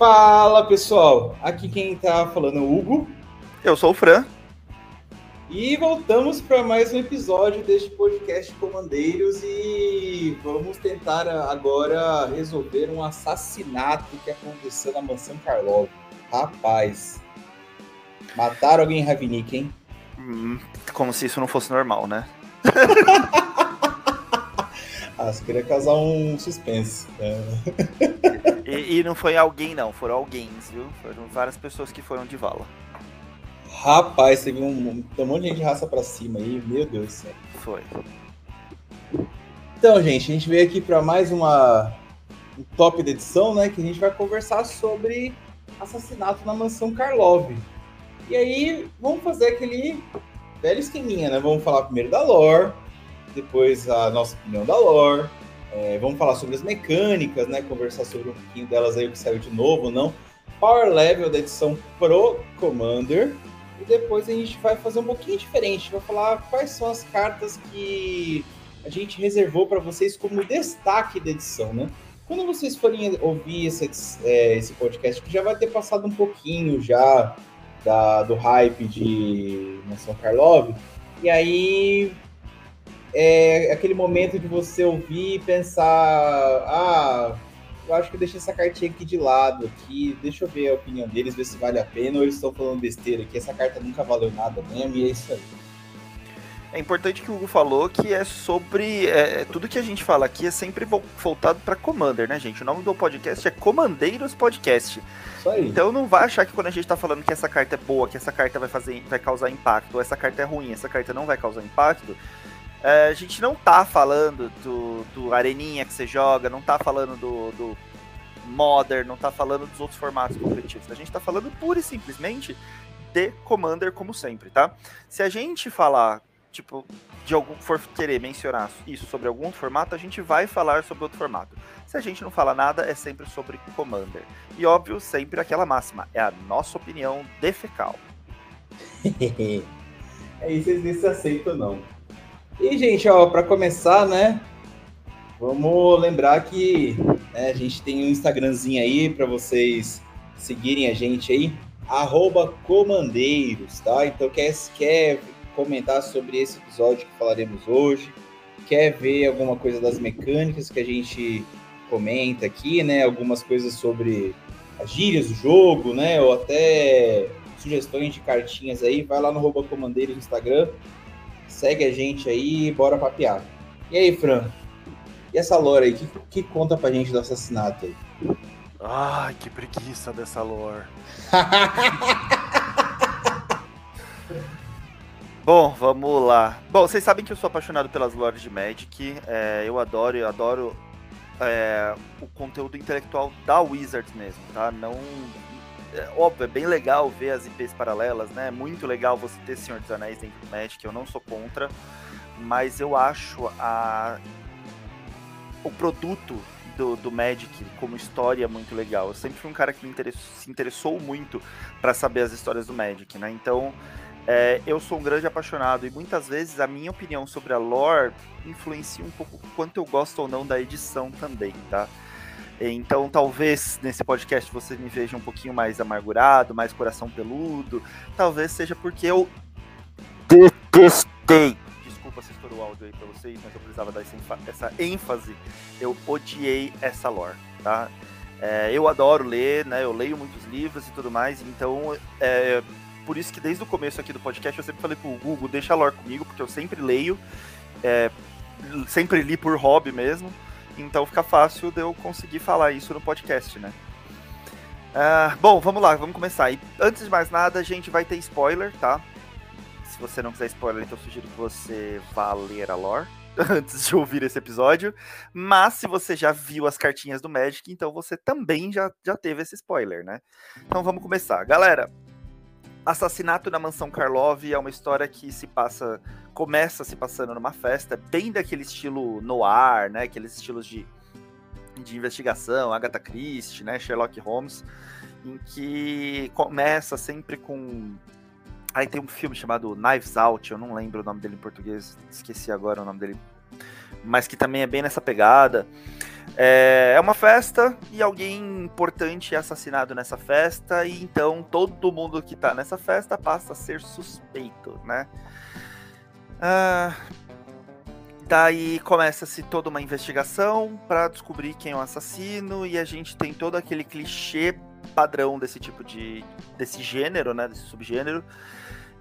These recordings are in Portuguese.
Fala pessoal, aqui quem tá falando é o Hugo. Eu sou o Fran. E voltamos para mais um episódio deste podcast Comandeiros e vamos tentar agora resolver um assassinato que aconteceu na mansão Karlov. Rapaz, mataram alguém em Ravnik, hein? Hum, como se isso não fosse normal, né? ah, você queria causar um suspense. Né? e, e, não foi alguém, não, foram alguém, viu? Foram várias pessoas que foram de vala. Rapaz, teve um, um monte de gente de raça pra cima aí, meu Deus do céu. Foi. Então, gente, a gente veio aqui para mais uma um top da edição, né? Que a gente vai conversar sobre assassinato na mansão Karlov. E aí, vamos fazer aquele velho esqueminha, né? Vamos falar primeiro da lore, depois a nossa opinião da lore, é, vamos falar sobre as mecânicas, né? Conversar sobre um pouquinho delas aí, o que saiu de novo não. Power Level da edição Pro Commander. E depois a gente vai fazer um pouquinho diferente. Vai falar quais são as cartas que a gente reservou para vocês como destaque da edição, né? Quando vocês forem ouvir esse, é, esse podcast, que já vai ter passado um pouquinho já da, do hype de Mansão Karlov, e aí é aquele momento de você ouvir e pensar, ah, eu acho que eu deixei essa cartinha aqui de lado, aqui, deixa eu ver a opinião deles, ver se vale a pena ou eles estão falando besteira aqui, essa carta nunca valeu nada mesmo, e é isso aí. É importante que o Hugo falou que é sobre. É, tudo que a gente fala aqui é sempre voltado para Commander, né, gente? O nome do podcast é Comandeiros Podcast. Isso aí. Então não vai achar que quando a gente tá falando que essa carta é boa, que essa carta vai, fazer, vai causar impacto, ou essa carta é ruim, essa carta não vai causar impacto. É, a gente não tá falando do, do Areninha que você joga, não tá falando do, do Modern, não tá falando dos outros formatos competitivos. A gente tá falando pura e simplesmente de Commander, como sempre, tá? Se a gente falar tipo, de algum for querer mencionar isso sobre algum formato, a gente vai falar sobre outro formato. Se a gente não fala nada, é sempre sobre Commander. E óbvio, sempre aquela máxima, é a nossa opinião de fecal. é isso, vocês se aceitam não. E, gente, ó, para começar, né, vamos lembrar que né, a gente tem um Instagramzinho aí para vocês seguirem a gente aí, arroba comandeiros, tá? Então, quer, quer comentar sobre esse episódio que falaremos hoje, quer ver alguma coisa das mecânicas que a gente comenta aqui, né? Algumas coisas sobre as gírias do jogo, né? Ou até sugestões de cartinhas aí, vai lá no Rouba Comandeiro no Instagram, segue a gente aí e bora papear. E aí, Fran? E essa lore aí, que, que conta pra gente do assassinato aí? Ai, que preguiça dessa lore. Bom, vamos lá. Bom, vocês sabem que eu sou apaixonado pelas lores de Magic. É, eu adoro, eu adoro é, o conteúdo intelectual da Wizards mesmo, tá? Não. É, óbvio, é bem legal ver as IPs paralelas, né? É muito legal você ter Senhor dos Anéis dentro do Magic, eu não sou contra, mas eu acho a o produto do, do Magic como história muito legal. Eu sempre fui um cara que interessou, se interessou muito para saber as histórias do Magic, né? Então é, eu sou um grande apaixonado e muitas vezes a minha opinião sobre a lore influencia um pouco quanto eu gosto ou não da edição também, tá? Então, talvez nesse podcast você me veja um pouquinho mais amargurado, mais coração peludo. Talvez seja porque eu detestei. Desculpa se estourou o áudio aí pra vocês, mas eu precisava dar essa ênfase. Eu odiei essa lore, tá? É, eu adoro ler, né? Eu leio muitos livros e tudo mais, então é, por isso que desde o começo aqui do podcast eu sempre falei pro Google, deixa a lore comigo, porque eu sempre leio, é, sempre li por hobby mesmo, então fica fácil de eu conseguir falar isso no podcast, né? Uh, bom, vamos lá, vamos começar. E antes de mais nada, a gente vai ter spoiler, tá? Se você não quiser spoiler, então eu sugiro que você vá ler a lore antes de ouvir esse episódio. Mas se você já viu as cartinhas do Magic, então você também já, já teve esse spoiler, né? Então vamos começar. Galera, Assassinato na Mansão Karlov é uma história que se passa, começa se passando numa festa, bem daquele estilo noir, né? Aqueles estilos de, de investigação, Agatha Christie, né? Sherlock Holmes, em que começa sempre com Aí tem um filme chamado Knives Out, eu não lembro o nome dele em português, esqueci agora o nome dele, mas que também é bem nessa pegada. É, é uma festa e alguém importante é assassinado nessa festa, e então todo mundo que tá nessa festa passa a ser suspeito, né? Ah, daí começa-se toda uma investigação para descobrir quem é o assassino, e a gente tem todo aquele clichê padrão desse tipo de. desse gênero, né? Desse subgênero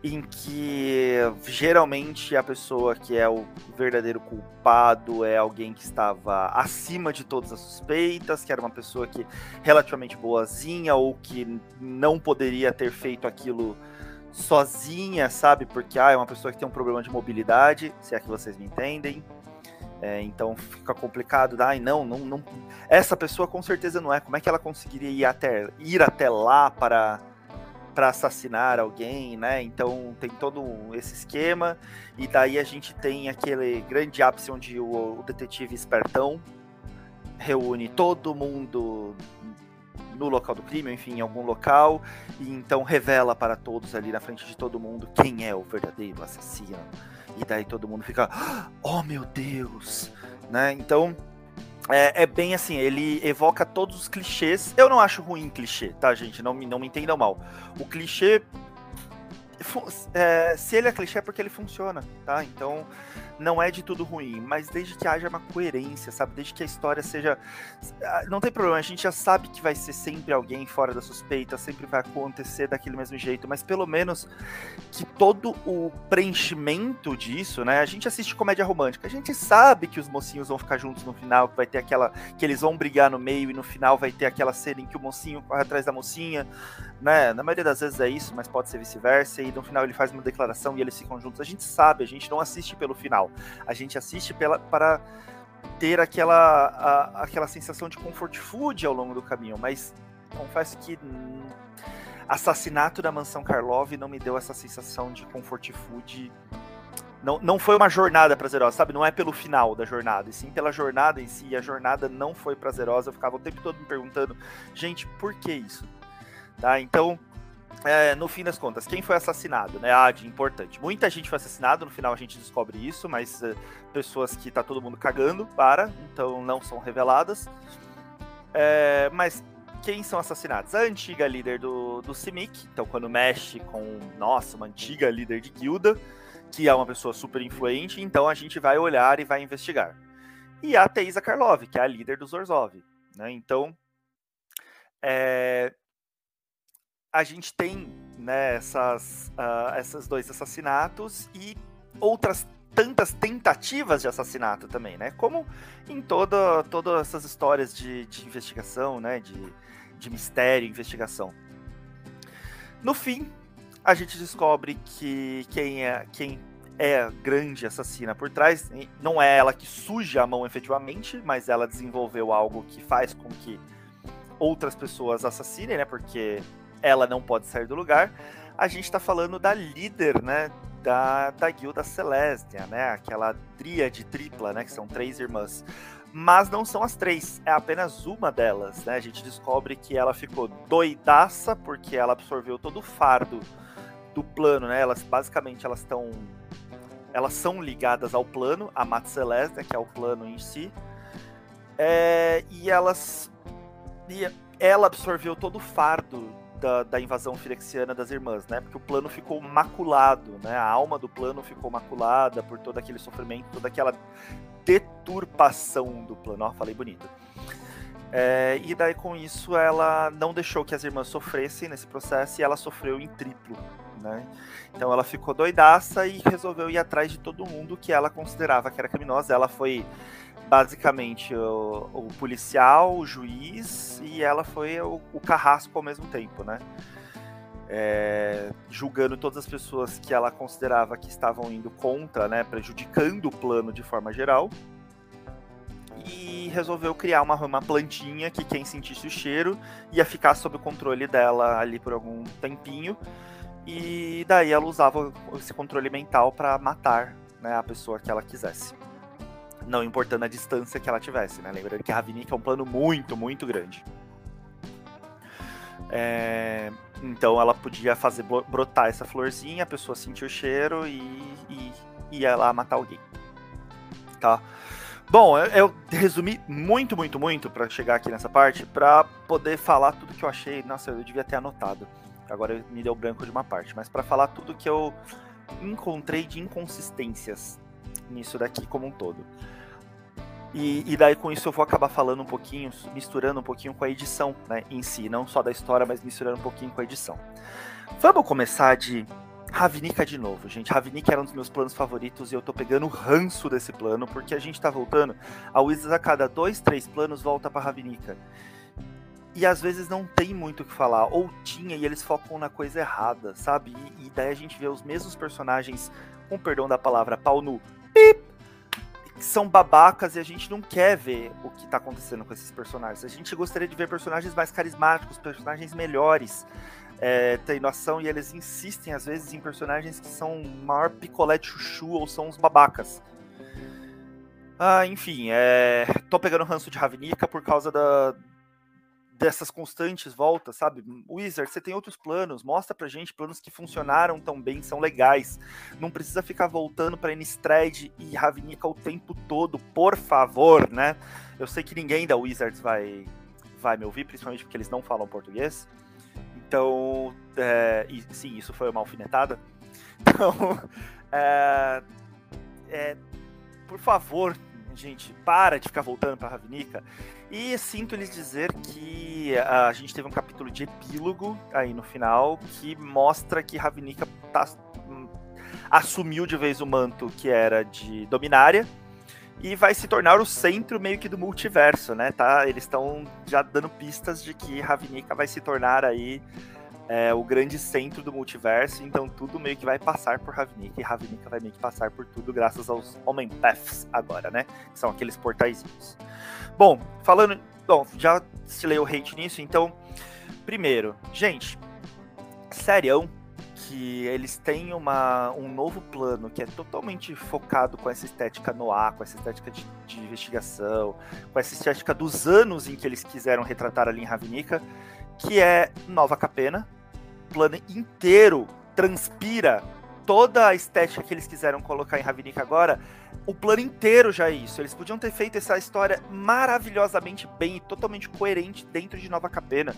em que geralmente a pessoa que é o verdadeiro culpado é alguém que estava acima de todas as suspeitas, que era uma pessoa que relativamente boazinha ou que não poderia ter feito aquilo sozinha, sabe? Porque ah, é uma pessoa que tem um problema de mobilidade, se é que vocês me entendem. É, então fica complicado, ai não, não, não, essa pessoa com certeza não é. Como é que ela conseguiria ir até, ir até lá para para assassinar alguém, né? Então tem todo esse esquema e daí a gente tem aquele grande ápice onde o, o detetive espertão reúne todo mundo no local do crime, enfim, em algum local, e então revela para todos ali na frente de todo mundo quem é o verdadeiro assassino. E daí todo mundo fica, oh meu Deus, né? Então é, é, bem assim, ele evoca todos os clichês. Eu não acho ruim clichê, tá, gente? Não me, não me entendam mal. O clichê. É, se ele é clichê é porque ele funciona, tá? Então não é de tudo ruim, mas desde que haja uma coerência, sabe? Desde que a história seja. Ah, não tem problema, a gente já sabe que vai ser sempre alguém fora da suspeita, sempre vai acontecer daquele mesmo jeito, mas pelo menos que todo o preenchimento disso, né? A gente assiste comédia romântica, a gente sabe que os mocinhos vão ficar juntos no final, que vai ter aquela. que eles vão brigar no meio e no final vai ter aquela cena em que o mocinho corre atrás da mocinha, né? Na maioria das vezes é isso, mas pode ser vice-versa, e no final ele faz uma declaração e eles ficam juntos. A gente sabe, a gente não assiste pelo final. A gente assiste pela, para ter aquela, a, aquela sensação de comfort food ao longo do caminho, mas confesso que assassinato da mansão Karlov não me deu essa sensação de comfort food. Não, não foi uma jornada prazerosa, sabe? Não é pelo final da jornada, e sim pela jornada em si. E a jornada não foi prazerosa. Eu ficava o tempo todo me perguntando, gente, por que isso? Tá? Então, é, no fim das contas, quem foi assassinado, né? Ah, de importante. Muita gente foi assassinada, no final a gente descobre isso, mas uh, pessoas que tá todo mundo cagando para, então não são reveladas. É, mas quem são assassinados? A antiga líder do, do CIMIC, então quando mexe com, nossa, uma antiga líder de guilda, que é uma pessoa super influente, então a gente vai olhar e vai investigar. E a Teisa Karlov, que é a líder dos Orzhov, né? Então, é, a gente tem né, essas, uh, esses dois assassinatos e outras tantas tentativas de assassinato também, né? Como em toda, todas essas histórias de, de investigação, né? De, de mistério, investigação. No fim, a gente descobre que quem é quem é a grande assassina por trás não é ela que suja a mão efetivamente, mas ela desenvolveu algo que faz com que outras pessoas assassinem, né? Porque ela não pode sair do lugar. A gente está falando da líder, né, da, da guilda Celestia, né, aquela tríade tripla, né, que são três irmãs. Mas não são as três, é apenas uma delas, né? A gente descobre que ela ficou doidaça porque ela absorveu todo o fardo do plano, né? Elas basicamente elas estão elas são ligadas ao plano, a Mat Celeste, que é o plano em si. É, e elas e ela absorveu todo o fardo da, da, invasão firexiana das irmãs, né? Porque o plano ficou maculado, né? A alma do plano ficou maculada por todo aquele sofrimento, toda aquela deturpação do plano. Ó, falei bonito. É, e daí com isso ela não deixou que as irmãs sofressem nesse processo e ela sofreu em triplo, né? Então ela ficou doidaça e resolveu ir atrás de todo mundo que ela considerava que era criminosa. Ela foi basicamente o, o, policial, o juiz e ela foi o, o carrasco ao mesmo tempo, né? É, julgando todas as pessoas que ela considerava que estavam indo contra, né, prejudicando o plano de forma geral. E resolveu criar uma, uma plantinha que quem sentisse o cheiro ia ficar sob o controle dela ali por algum tempinho. E daí ela usava esse controle mental para matar né, a pessoa que ela quisesse não importando a distância que ela tivesse, né? Lembrando que a Ravnica é um plano muito, muito grande. É, então ela podia fazer brotar essa florzinha, a pessoa sentir o cheiro e, e ia lá matar alguém. Tá? Bom, eu, eu resumi muito, muito, muito para chegar aqui nessa parte, para poder falar tudo que eu achei. Nossa, eu devia ter anotado. Agora me deu branco de uma parte, mas para falar tudo que eu encontrei de inconsistências nisso daqui como um todo. E, e, daí com isso eu vou acabar falando um pouquinho, misturando um pouquinho com a edição né, em si, não só da história, mas misturando um pouquinho com a edição. Vamos começar de Ravnica de novo, gente. Ravnica era um dos meus planos favoritos e eu tô pegando o ranço desse plano, porque a gente tá voltando. A Wizards a cada dois, três planos volta pra Ravnica. E às vezes não tem muito o que falar, ou tinha e eles focam na coisa errada, sabe? E, e daí a gente vê os mesmos personagens, com perdão da palavra, pau no pip, que são babacas e a gente não quer ver o que tá acontecendo com esses personagens. A gente gostaria de ver personagens mais carismáticos, personagens melhores. É, tem noção e eles insistem às vezes em personagens que são maior picolé de chuchu ou são uns babacas. Ah, enfim, é... tô pegando ranço de Ravnica por causa da, dessas constantes voltas, sabe? Wizard, você tem outros planos, mostra pra gente planos que funcionaram tão bem, são legais. Não precisa ficar voltando pra Innistrad e Ravnica o tempo todo, por favor, né? Eu sei que ninguém da Wizards vai, vai me ouvir, principalmente porque eles não falam português. Então, é, e, sim, isso foi uma alfinetada. Então, é, é, por favor, gente, para de ficar voltando pra Ravnica. E sinto lhes dizer que a gente teve um capítulo de epílogo aí no final que mostra que Ravnica tá, hum, assumiu de vez o manto que era de Dominária e vai se tornar o centro meio que do multiverso, né? Tá? Eles estão já dando pistas de que Ravnica vai se tornar aí é, o grande centro do multiverso, então tudo meio que vai passar por Ravnica, e Ravnica vai meio que passar por tudo graças aos Homem Paths agora, né? Que são aqueles portaizinhos. Bom, falando. Bom, já estilei o hate nisso, então. Primeiro, gente, serião que eles têm uma, um novo plano que é totalmente focado com essa estética no ar, com essa estética de, de, investigação, com essa estética dos anos em que eles quiseram retratar ali em Ravnica, que é Nova Capena, plano inteiro transpira toda a estética que eles quiseram colocar em Ravnica agora, o plano inteiro já é isso. Eles podiam ter feito essa história maravilhosamente bem e totalmente coerente dentro de Nova Capena.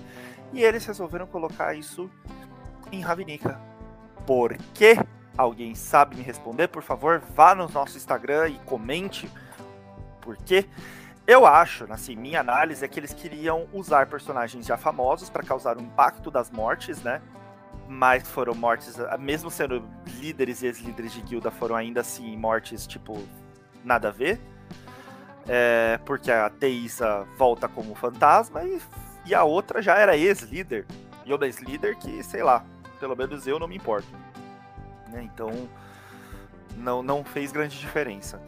E eles resolveram colocar isso em Ravnica. Por quê? Alguém sabe me responder? Por favor, vá no nosso Instagram e comente por quê. Eu acho, assim, minha análise é que eles queriam usar personagens já famosos para causar o impacto das mortes, né? mas foram mortes, mesmo sendo líderes e ex-líderes de guilda, foram ainda assim mortes, tipo, nada a ver. É, porque a Teisa volta como fantasma e, e a outra já era ex-líder. E uma ex-líder que, sei lá, pelo menos eu não me importo. Né? Então, não, não fez grande diferença.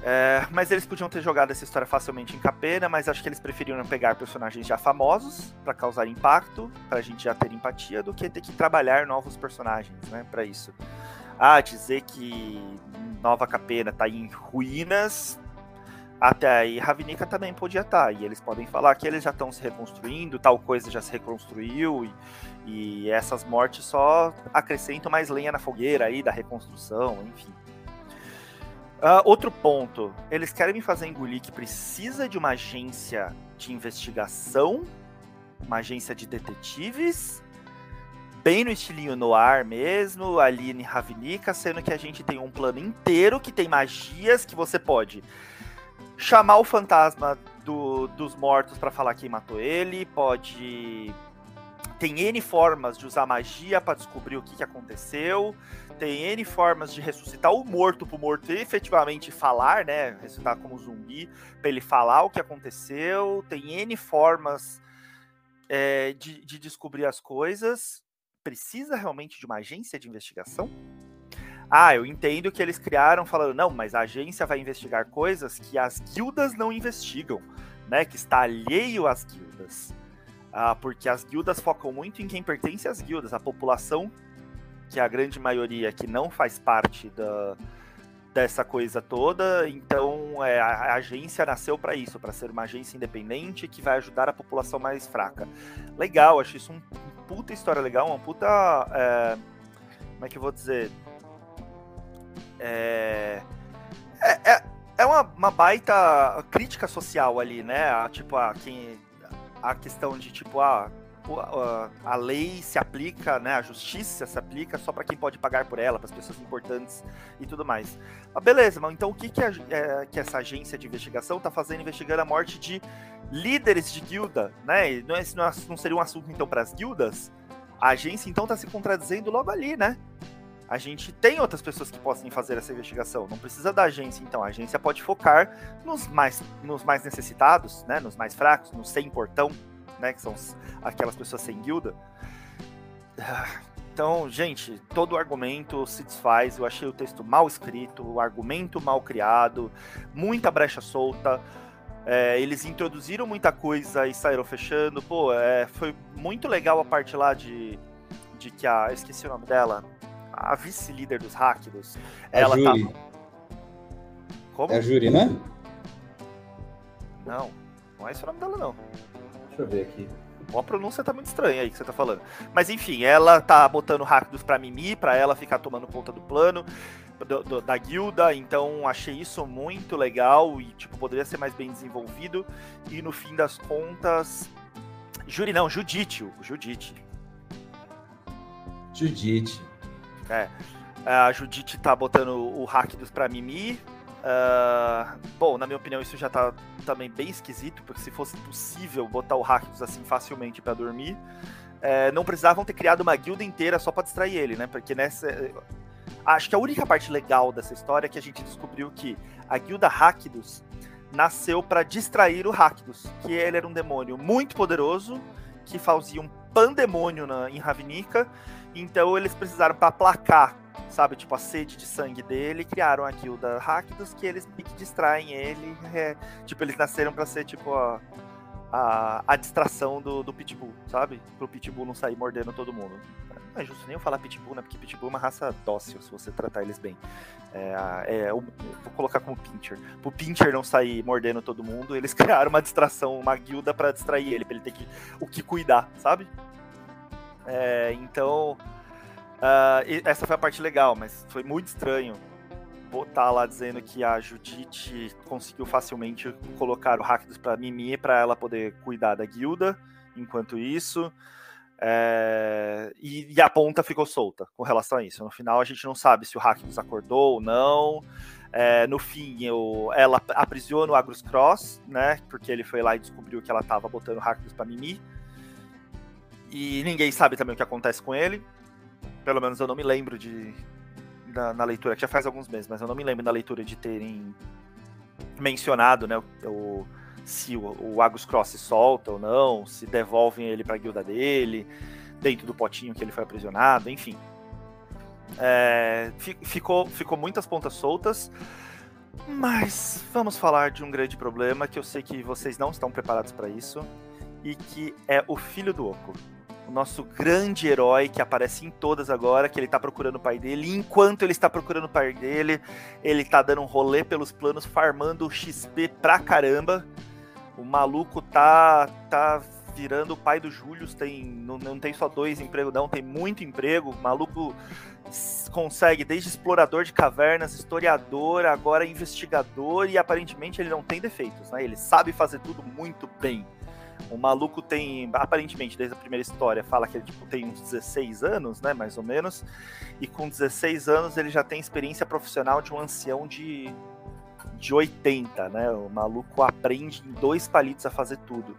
É, mas eles podiam ter jogado essa história facilmente em Capena, mas acho que eles preferiram pegar personagens já famosos para causar impacto, para a gente já ter empatia, do que ter que trabalhar novos personagens, né, para isso. Ah, dizer que Nova Capena tá em ruínas, até aí Ravnica também podia estar, tá, e eles podem falar que eles já estão se reconstruindo, tal coisa já se reconstruiu, e, e essas mortes só acrescentam mais lenha na fogueira aí da reconstrução, enfim. Uh, outro ponto, eles querem me fazer engolir que precisa de uma agência de investigação, uma agência de detetives, bem no estilinho noir mesmo, ali em Ravnica, sendo que a gente tem um plano inteiro que tem magias que você pode chamar o fantasma do, dos mortos para falar quem matou ele, pode tem N formas de usar magia para descobrir o que, que aconteceu tem N formas de ressuscitar o morto pro morto efetivamente falar, né? Ressuscitar como zumbi, para ele falar o que aconteceu. Tem N formas é, de, de descobrir as coisas. Precisa realmente de uma agência de investigação? Ah, eu entendo que eles criaram falando, não, mas a agência vai investigar coisas que as guildas não investigam, né? Que está alheio às guildas. Ah, porque as guildas focam muito em quem pertence às guildas, a população que é a grande maioria que não faz parte da, dessa coisa toda. Então, é, a, agência nasceu para isso, para ser uma agência independente que vai ajudar a população mais fraca. Legal, acho isso um, puta história legal, uma puta. É, como é que eu vou dizer? É, é, é, é uma, uma baita crítica social ali, né? A, tipo, a, quem, a questão de, tipo, a, a, lei se aplica, né? A justiça se aplica só para quem pode pagar por ela, para as pessoas importantes e tudo mais. Ah, beleza, mas então o que, que, a, é, que essa agência de investigação está fazendo investigando a morte de líderes de guilda, né? Não, é, não seria um assunto, então, para as guildas? A agência, então, está se contradizendo logo ali, né? A gente tem outras pessoas que possam fazer essa investigação. Não precisa da agência, então. A agência pode focar nos mais, nos mais necessitados, né? Nos mais fracos, nos sem portão, né? Que são aquelas pessoas sem guilda. Então, gente, todo argumento se desfaz. Eu achei o texto mal escrito, o argumento mal criado, muita brecha solta. É, eles introduziram muita coisa e saíram fechando. Pô, é, foi muito legal a parte lá de, de que a. Eu esqueci o nome dela a vice-líder dos Rakdos. Ela tá. Como? É a Juri, né? Não, não é esse o nome dela, não. Deixa eu ver aqui. A pronúncia tá muito estranha aí que você tá falando. Mas enfim, ela tá botando Rakdos pra Mimi, pra ela ficar tomando conta do plano. Do, do, da guilda, então achei isso muito legal e tipo poderia ser mais bem desenvolvido e no fim das contas Juri não, Judite, Judite. Judite. É. A Judite tá botando o Rakdos pra Mimi. Uh, bom, na minha opinião, isso já tá também bem esquisito, porque se fosse possível botar o Rakdos assim facilmente para dormir, é, não precisavam ter criado uma guilda inteira só para distrair ele, né? Porque nessa. Acho que a única parte legal dessa história é que a gente descobriu que a guilda Rakdos nasceu para distrair o Rakdos, que ele era um demônio muito poderoso, que fazia um pandemônio na, em Ravnica então eles precisaram para aplacar, sabe, tipo a sede de sangue dele, criaram a guilda Rakdos que eles que distraem ele, é, tipo eles nasceram para ser tipo a, a, a distração do, do Pitbull, sabe? Pro Pitbull não sair mordendo todo mundo. Não é justo nem eu falar Pitbull, né? Porque Pitbull é uma raça dócil, se você tratar eles bem. É, é, vou colocar como Pincher. Pro Pincher não sair mordendo todo mundo, eles criaram uma distração, uma guilda para distrair ele, pra ele ter que, o que cuidar, sabe? É, então, uh, essa foi a parte legal, mas foi muito estranho botar lá dizendo que a Judite conseguiu facilmente colocar o Rakdos para Mimi para ela poder cuidar da guilda. Enquanto isso, é, e, e, a ponta ficou solta com relação a isso. No final, a gente não sabe se o Rakdos acordou ou não. É, no fim, eu, ela aprisiona o Agrus Cross, né? Porque ele foi lá e descobriu que ela estava botando Rakdos para Mimi. E ninguém sabe também o que acontece com ele. Pelo menos eu não me lembro de. Na, na leitura, que já faz alguns meses, mas eu não me lembro na leitura de terem mencionado, né? O, se o, o Agus Cross se solta ou não, se devolvem ele para a guilda dele, dentro do potinho que ele foi aprisionado, enfim. É, ficou, ficou muitas pontas soltas, mas vamos falar de um grande problema que eu sei que vocês não estão preparados para isso e que é o filho do Oco o nosso grande herói que aparece em todas agora, que ele tá procurando o pai dele. E enquanto ele está procurando o pai dele, ele tá dando um rolê pelos planos, farmando XP pra caramba. O maluco tá tá virando o pai do Júlio, tem não, não tem só dois empregos não, tem muito emprego. O maluco consegue desde explorador de cavernas, historiador, agora investigador e aparentemente ele não tem defeitos, né? Ele sabe fazer tudo muito bem. O maluco tem, aparentemente, desde a primeira história, fala que ele tipo, tem uns 16 anos, né, mais ou menos, e com 16 anos ele já tem experiência profissional de um ancião de, de 80, né? O maluco aprende em dois palitos a fazer tudo.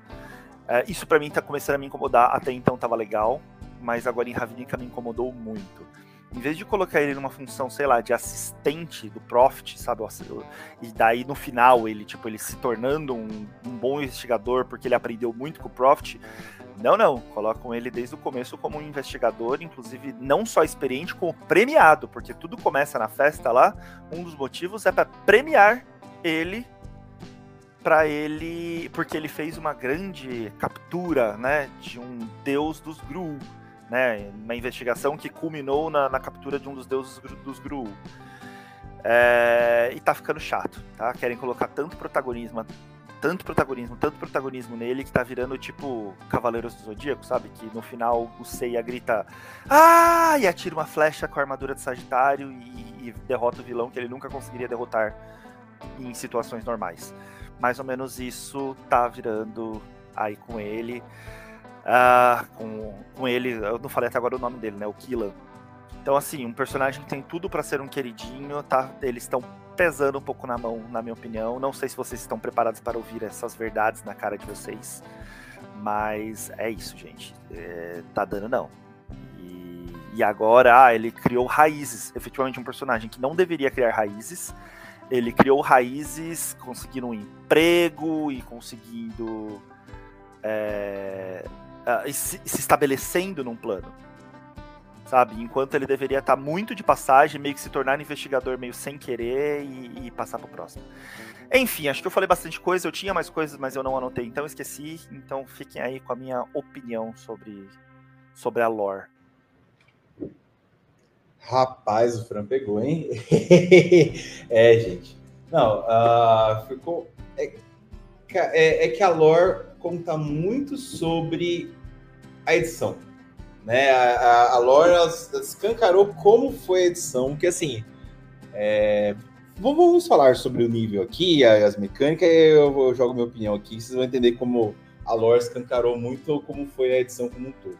É, isso para mim tá começando a me incomodar, até então tava legal, mas agora em Ravnica me incomodou muito em vez de colocar ele numa função, sei lá, de assistente do Profit, sabe? E daí no final ele, tipo, ele se tornando um, um bom investigador porque ele aprendeu muito com o Profit. Não, não. Colocam ele desde o começo como um investigador, inclusive não só experiente, como premiado, porque tudo começa na festa lá. Um dos motivos é para premiar ele para ele, porque ele fez uma grande captura, né, de um deus dos Gru né? Uma investigação que culminou na, na captura de um dos deuses dos Gru. É, e tá ficando chato, tá? Querem colocar tanto protagonismo, tanto protagonismo, tanto protagonismo nele que tá virando tipo Cavaleiros do Zodíaco, sabe? Que no final o Seiya grita Ah! e atira uma flecha com a armadura de Sagitário e, e derrota o vilão que ele nunca conseguiria derrotar em situações normais. Mais ou menos isso tá virando aí com ele. Uh, com, com ele, eu não falei até agora o nome dele, né? O Killan. Então, assim, um personagem que tem tudo para ser um queridinho, tá? Eles estão pesando um pouco na mão, na minha opinião. Não sei se vocês estão preparados para ouvir essas verdades na cara de vocês. Mas é isso, gente. É, tá dando não. E, e agora, ah, ele criou raízes. Efetivamente, um personagem que não deveria criar raízes. Ele criou raízes, conseguindo um emprego e conseguindo. É, uh, se, se estabelecendo num plano sabe? Enquanto ele deveria estar tá muito de passagem, meio que se tornar investigador meio sem querer e, e passar pro próximo. Enfim, acho que eu falei bastante coisa, eu tinha mais coisas, mas eu não anotei, então esqueci. Então fiquem aí com a minha opinião sobre, sobre a lore. Rapaz, o Fran pegou, hein? é, gente. Não, uh, ficou. É, é, é que a lore conta muito sobre a edição né? A, a Lore escancarou como foi a edição, que assim. É... Vamos falar sobre o nível aqui, as mecânicas, eu, eu jogo minha opinião aqui, vocês vão entender como a Lore escancarou muito como foi a edição como um todo.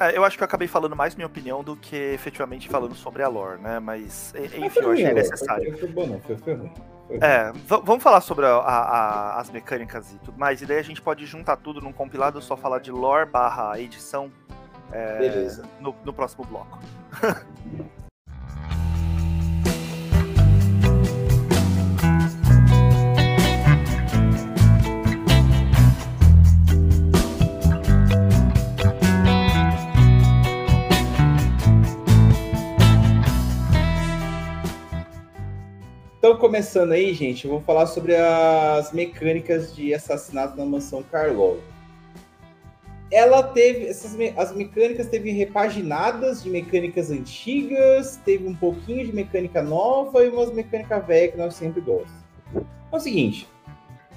É, eu acho que eu acabei falando mais minha opinião do que efetivamente falando sobre a lore, né? Mas, enfim, eu achei necessário. Foi, foi bom, não, foi, foi ruim. É, vamos falar sobre a, a, as mecânicas e tudo mais, e daí a gente pode juntar tudo num compilado, só falar de lore barra edição é, Beleza. No, no próximo bloco. Então, começando aí, gente, eu vou falar sobre as mecânicas de assassinato na mansão Karlov ela teve essas as mecânicas teve repaginadas de mecânicas antigas, teve um pouquinho de mecânica nova e umas mecânicas velhas que nós sempre gostamos. É o seguinte,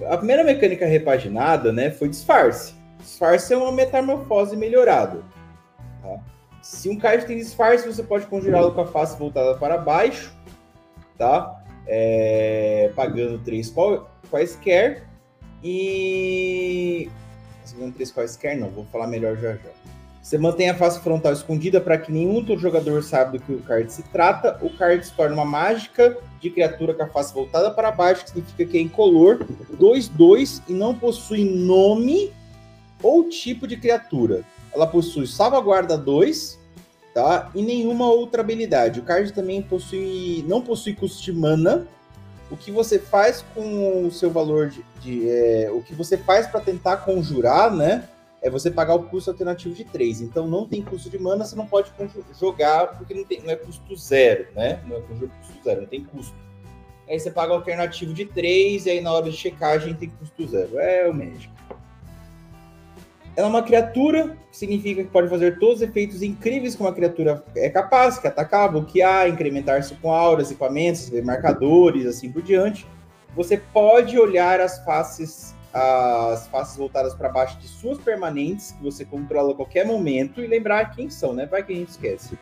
a primeira mecânica repaginada, né, foi disfarce. Disfarce é uma metamorfose melhorada. Tá? Se um card tem disfarce, você pode conjurá-lo com a face voltada para baixo, tá? É, pagando três quaisquer. E segunda três quaisquer, não, vou falar melhor já já. Você mantém a face frontal escondida para que nenhum outro jogador saiba do que o card se trata. O card se torna uma mágica de criatura com a face voltada para baixo, que significa que é incolor, 2-2 e não possui nome ou tipo de criatura. Ela possui salvaguarda 2, tá? E nenhuma outra habilidade. O card também possui não possui custo de mana, o que você faz com o seu valor de. de é, o que você faz para tentar conjurar, né? É você pagar o custo alternativo de 3. Então não tem custo de mana, você não pode jogar porque não, tem, não é custo zero, né? Não é custo zero, não tem custo. Aí você paga o alternativo de 3 e aí na hora de checagem tem custo zero. É o Magic. Ela é uma criatura, significa que pode fazer todos os efeitos incríveis que uma criatura é capaz, que atacar, bloquear, incrementar-se com auras, equipamentos, marcadores, assim por diante. Você pode olhar as faces, as faces voltadas para baixo de suas permanentes, que você controla a qualquer momento, e lembrar quem são, né? Vai que a gente esquece.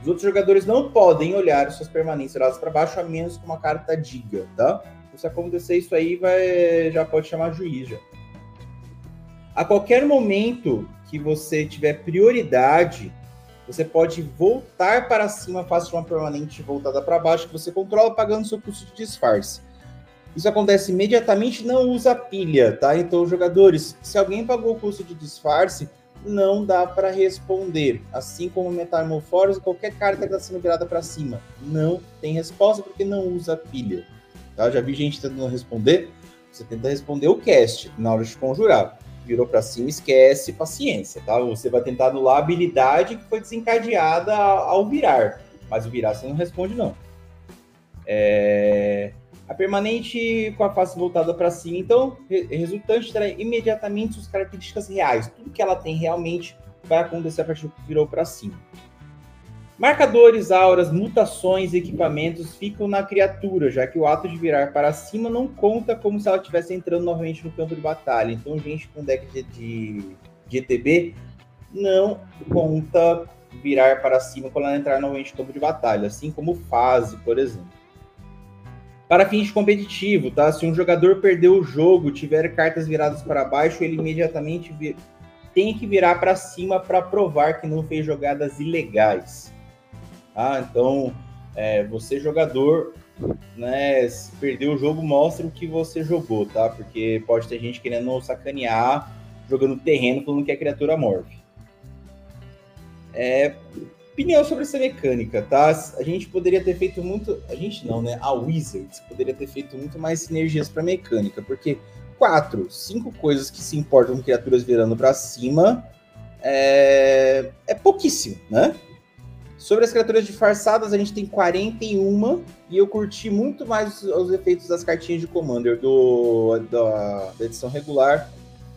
Os outros jogadores não podem olhar suas permanentes viradas para baixo, a menos que uma carta diga, tá? Se acontecer isso aí, vai, já pode chamar juiz já. A qualquer momento que você tiver prioridade, você pode voltar para cima, faça uma permanente voltada para baixo, que você controla pagando seu custo de disfarce. Isso acontece imediatamente, não usa pilha, tá? Então, jogadores, se alguém pagou o custo de disfarce, não dá para responder. Assim como metamorfose, qualquer carta que está sendo virada para cima, não tem resposta porque não usa pilha. Tá? Já vi gente tentando responder. Você tenta responder o cast na hora de conjurar virou para cima, esquece, paciência, tá? Você vai tentar anular a habilidade que foi desencadeada ao virar, mas o virar você não responde, não. É... A permanente com a face voltada para cima, então, resultante terá imediatamente suas características reais. Tudo que ela tem realmente vai acontecer a partir do que virou para cima. Marcadores, auras, mutações, equipamentos ficam na criatura, já que o ato de virar para cima não conta como se ela estivesse entrando novamente no campo de batalha. Então, gente com deck de, de, de ETB não conta virar para cima quando ela entrar novamente no campo de batalha, assim como fase, por exemplo. Para fins competitivo, tá? Se um jogador perdeu o jogo, tiver cartas viradas para baixo, ele imediatamente tem que virar para cima para provar que não fez jogadas ilegais. Tá? Então, é, você jogador, né, se perdeu o jogo, mostra o que você jogou, tá? Porque pode ter gente querendo sacanear, jogando terreno, falando que é criatura morve. É, opinião sobre essa mecânica, tá? A gente poderia ter feito muito. A gente não, né? A Wizards poderia ter feito muito mais sinergias para mecânica, porque quatro, cinco coisas que se importam com criaturas virando para cima é... é pouquíssimo, né? Sobre as criaturas disfarçadas, a gente tem 41 e eu curti muito mais os, os efeitos das cartinhas de Commander do, da, da edição regular.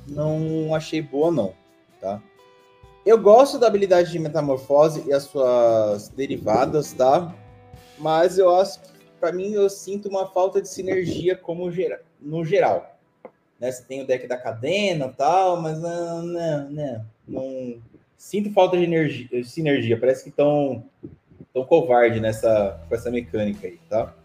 Não achei boa, não, tá? Eu gosto da habilidade de metamorfose e as suas derivadas, tá? Mas eu acho que, para mim, eu sinto uma falta de sinergia como gera, no geral. Né? Você tem o deck da cadena tal, mas não, não, não, não. Sinto falta de energia, sinergia. Parece que estão tão covarde nessa, com essa mecânica aí, tá?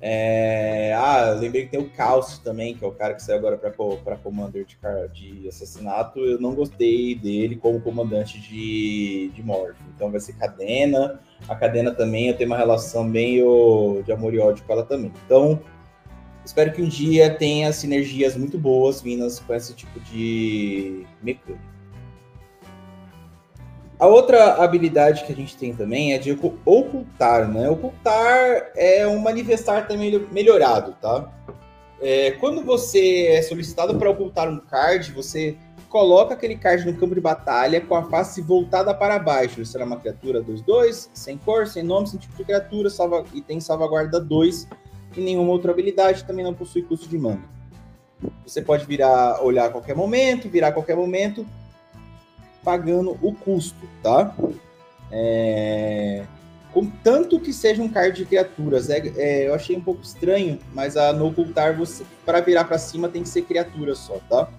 É... Ah, lembrei que tem o Caos também, que é o cara que saiu agora para Commander de, de assassinato. Eu não gostei dele como comandante de, de Morph. Então vai ser Cadena. A Cadena também, eu tenho uma relação bem de amor e ódio com ela também. Então, espero que um dia tenha sinergias muito boas vindas com esse tipo de mecânica. A outra habilidade que a gente tem também é de ocultar, né? Ocultar é um manifestar também melhorado, tá? É, quando você é solicitado para ocultar um card, você coloca aquele card no campo de batalha com a face voltada para baixo. Será uma criatura 2-2, sem cor, sem nome, sem tipo de criatura, salva, e tem salvaguarda 2 e nenhuma outra habilidade, também não possui custo de mana. Você pode virar, olhar a qualquer momento, virar a qualquer momento, pagando o custo, tá? É... Contanto que seja um card de criaturas. É, é, eu achei um pouco estranho, mas a no ocultar, você para virar para cima tem que ser criatura só, tá?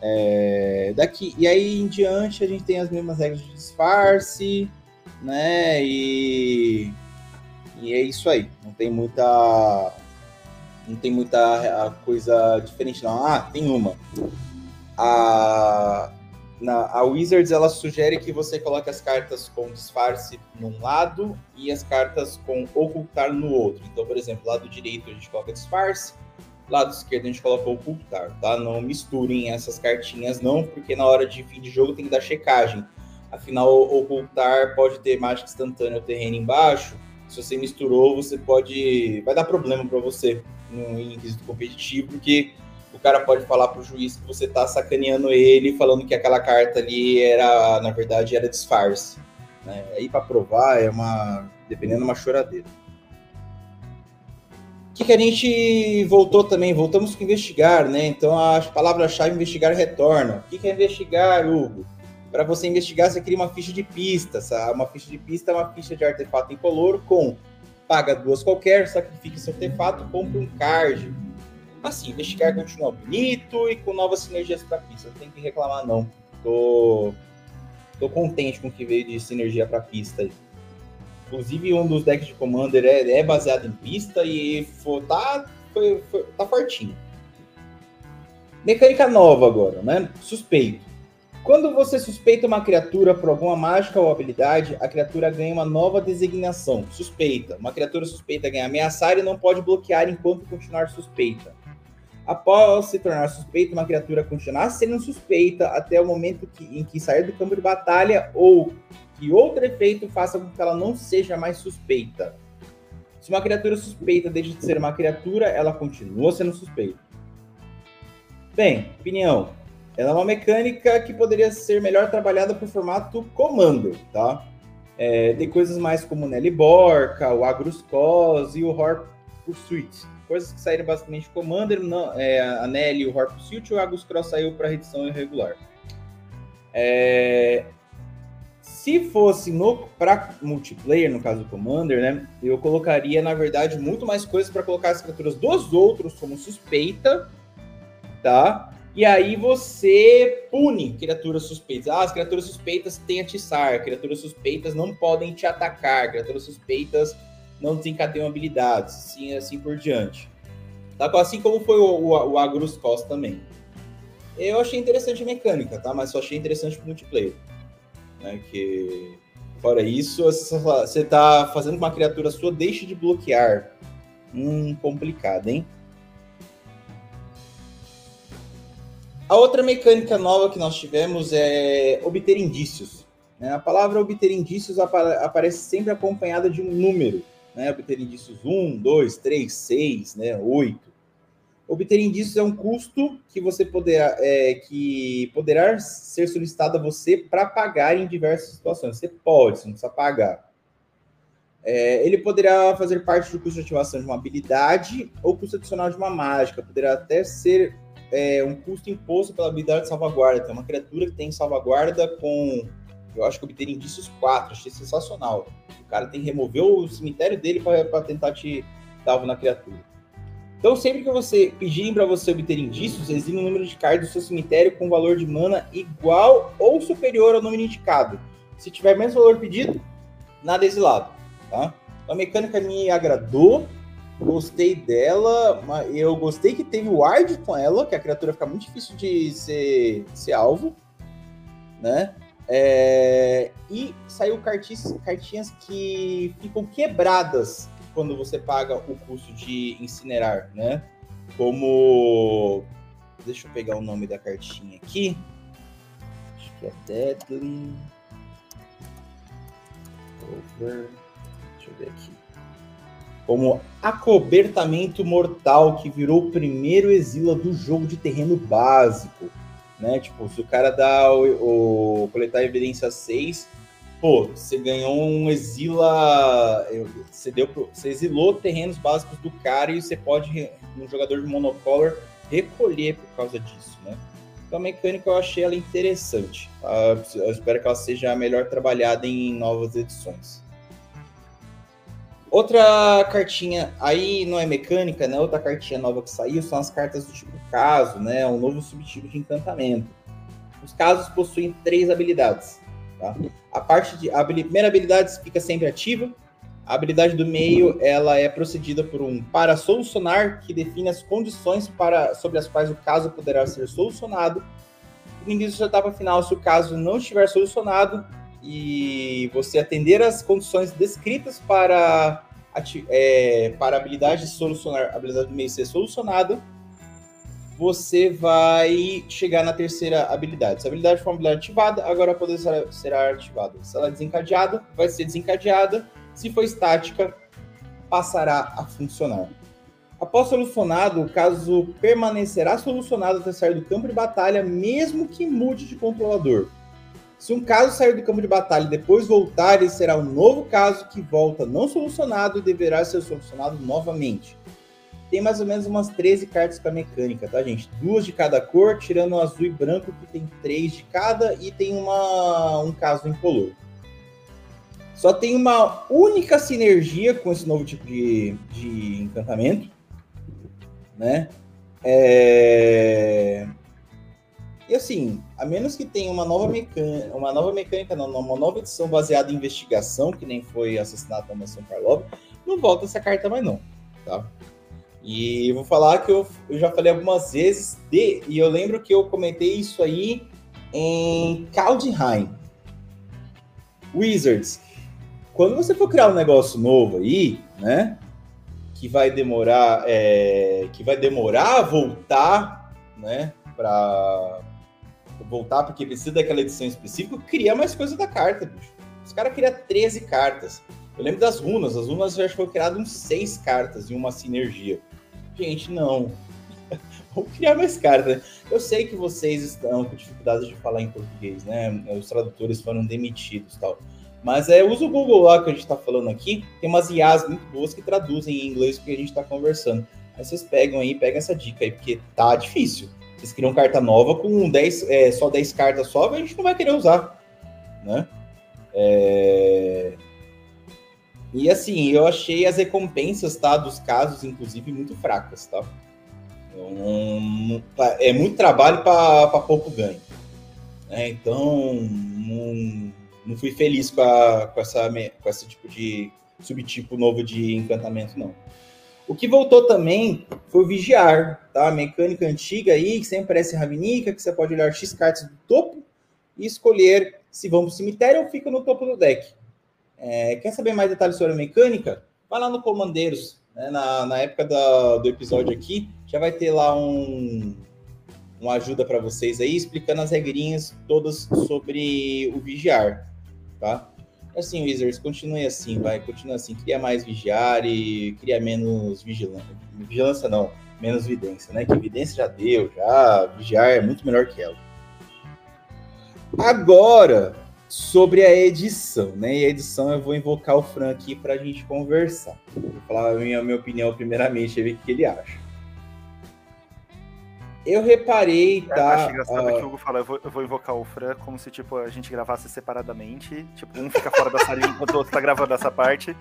É, daqui e aí em diante a gente tem as mesmas regras de disfarce, né? E, e é isso aí. Não tem muita não tem muita coisa diferente não. Ah, tem uma. A na, a Wizards ela sugere que você coloque as cartas com disfarce num lado e as cartas com ocultar no outro. Então, por exemplo, lado direito a gente coloca disfarce, lado esquerdo a gente coloca ocultar, tá? Não misturem essas cartinhas não, porque na hora de fim de jogo tem que dar checagem. Afinal, ocultar pode ter mágica instantânea ou terreno embaixo. Se você misturou, você pode vai dar problema para você no inquisito competitivo, porque o cara pode falar pro juiz que você tá sacaneando ele, falando que aquela carta ali era, na verdade, era disfarce. Né? Aí para provar é uma, dependendo, uma choradeira. O que, que a gente voltou também? Voltamos com investigar, né? Então a palavra-chave investigar retorna. O que, que é investigar, Hugo? Para você investigar, você cria uma ficha de pista. Sabe? Uma ficha de pista é uma ficha de artefato incolor com paga duas qualquer, sacrifica esse artefato, compra um card Assim, investigar continua bonito e com novas sinergias para pista. Não tem que reclamar, não. Tô, tô contente com o que veio de sinergia para pista. Inclusive, um dos decks de Commander é, é baseado em pista e for, tá, foi, foi, tá fortinho. Mecânica nova agora, né? Suspeito. Quando você suspeita uma criatura por alguma mágica ou habilidade, a criatura ganha uma nova designação, suspeita. Uma criatura suspeita ganha ameaçar e não pode bloquear enquanto continuar suspeita. Após se tornar suspeita, uma criatura continuar sendo suspeita até o momento que, em que sair do campo de batalha ou que outro efeito faça com que ela não seja mais suspeita. Se uma criatura suspeita deixa de ser uma criatura, ela continua sendo suspeita. Bem, opinião. Ela é uma mecânica que poderia ser melhor trabalhada por formato Commander, tá? É, tem coisas mais como Nelly Borca, o Agrus e o Horror Pursuit coisas que saíram basicamente Commander, não, é, a Nelly, o Harp Suit, o Agus Cross saiu para edição irregular. É, se fosse no para multiplayer, no caso do Commander, né, eu colocaria na verdade muito mais coisas para colocar as criaturas dos outros como suspeita, tá? E aí você pune criaturas suspeitas. Ah, as criaturas suspeitas têm atiçar, criaturas suspeitas não podem te atacar, criaturas suspeitas não desencadeiam habilidades, sim, assim por diante. Tá? Assim como foi o, o, o Agrus Cos também. Eu achei interessante a mecânica, tá? Mas só achei interessante o multiplayer. Né? Que, fora isso, você tá fazendo uma criatura sua deixe de bloquear. Hum, complicado, hein? A outra mecânica nova que nós tivemos é obter indícios. Né? A palavra obter indícios aparece sempre acompanhada de um número. Né? Obter indícios 1, 2, 3, 6, né? 8. Obter indícios é um custo que você poderá, é, que poderá ser solicitado a você para pagar em diversas situações. Você pode, você não precisa pagar. É, ele poderá fazer parte do custo de ativação de uma habilidade ou custo adicional de uma mágica. Poderá até ser é, um custo imposto pela habilidade de salvaguarda. Tem uma criatura que tem salvaguarda com, eu acho que obter indícios 4. Achei sensacional. O cara tem que remover o cemitério dele para tentar te dar na criatura. Então, sempre que você pedirem para você obter indícios, exime o número de cards do seu cemitério com valor de mana igual ou superior ao número indicado. Se tiver menos valor pedido, nada exilado. Tá? A mecânica me agradou, gostei dela. Eu gostei que teve o ward com ela, que a criatura fica muito difícil de ser, ser alvo. Né? É, e saiu cartinhas, que ficam quebradas quando você paga o custo de incinerar, né? Como. Deixa eu pegar o nome da cartinha aqui. Acho que é Deadly. Over. Deixa eu ver aqui. Como acobertamento mortal, que virou o primeiro exila do jogo de terreno básico. Né? Tipo, se o cara dá o, o coletar evidência 6, pô, você ganhou um exila. Você, deu você exilou terrenos básicos do cara e você pode, um jogador de monocolor, recolher por causa disso, né? Então a mecânica eu achei ela interessante. Tá? Eu espero que ela seja melhor trabalhada em novas edições. Outra cartinha, aí não é mecânica, né? Outra cartinha nova que saiu são as cartas do tipo caso, né? Um novo subtipo de encantamento. Os casos possuem três habilidades. Tá? A parte de a primeira habilidade fica sempre ativa. A habilidade do meio ela é procedida por um para solucionar que define as condições para sobre as quais o caso poderá ser solucionado. No início da etapa final, se o caso não estiver solucionado e você atender as condições descritas para é, para a habilidade de solucionar, a habilidade do meio ser solucionada, você vai chegar na terceira habilidade. Se a habilidade for uma habilidade ativada, agora poder será ativada. Se ela é desencadeada, vai ser desencadeada. Se for estática, passará a funcionar. Após solucionado, o caso permanecerá solucionado até sair do campo de batalha, mesmo que mude de controlador. Se um caso sair do campo de batalha e depois voltar, ele será um novo caso que volta não solucionado e deverá ser solucionado novamente tem mais ou menos umas 13 cartas para mecânica, tá, gente? Duas de cada cor, tirando o azul e branco, que tem três de cada, e tem uma, um caso incolor. Só tem uma única sinergia com esse novo tipo de, de encantamento, né? É... E assim, a menos que tenha uma nova mecânica, uma nova mecânica, não, uma nova edição baseada em investigação, que nem foi assassinato na mansão Karlov, não volta essa carta mais não, tá? E vou falar que eu, eu já falei algumas vezes de, e eu lembro que eu comentei isso aí em Kaldheim. Wizards. Quando você for criar um negócio novo aí, né? Que vai demorar, é, que vai demorar a voltar, né? Para voltar porque precisa daquela edição específica, cria mais coisa da carta, bicho. Os caras criam 13 cartas. Eu lembro das runas. As runas já foram criadas uns 6 cartas em uma sinergia. Gente, não. Vamos criar mais cartas. Né? Eu sei que vocês estão com dificuldade de falar em português, né? Os tradutores foram demitidos tal. Mas é, usa o Google lá que a gente está falando aqui. Tem umas IAs muito boas que traduzem em inglês o que a gente está conversando. Aí vocês pegam aí, pegam essa dica aí, porque tá difícil. Vocês criam carta nova com 10, é, só 10 cartas só, a gente não vai querer usar. Né? É... E assim, eu achei as recompensas, tá, dos casos, inclusive, muito fracas, tá? Um, é muito trabalho para pouco ganho. Né? Então, não, não, fui feliz com, a, com, essa, com esse tipo de, subtipo novo de encantamento, não. O que voltou também foi o vigiar, tá? A mecânica antiga aí, que sempre parece Ravnica, que você pode olhar X cartas do topo e escolher se vão para o cemitério ou fica no topo do deck. É, quer saber mais detalhes sobre a mecânica? Vai lá no Comandeiros, né? na, na época da, do episódio aqui, já vai ter lá um, uma ajuda para vocês aí, explicando as regrinhas todas sobre o vigiar, tá? Assim, Wizards, continue assim, vai, continue assim. Queria mais vigiar e queria menos vigilância. Vigilância não, menos vidência, né? Que vidência já deu, já vigiar é muito melhor que ela. Agora, sobre a edição, né? E a edição eu vou invocar o Fran aqui para a gente conversar. Vou falar a minha, minha opinião primeiramente, ver o que ele acha. Eu reparei, é, tá? Acho engraçado uh... que o Hugo fala, eu vou, eu vou, invocar o Fran como se, tipo, a gente gravasse separadamente. Tipo, um fica fora da salinha enquanto o outro tá gravando essa parte.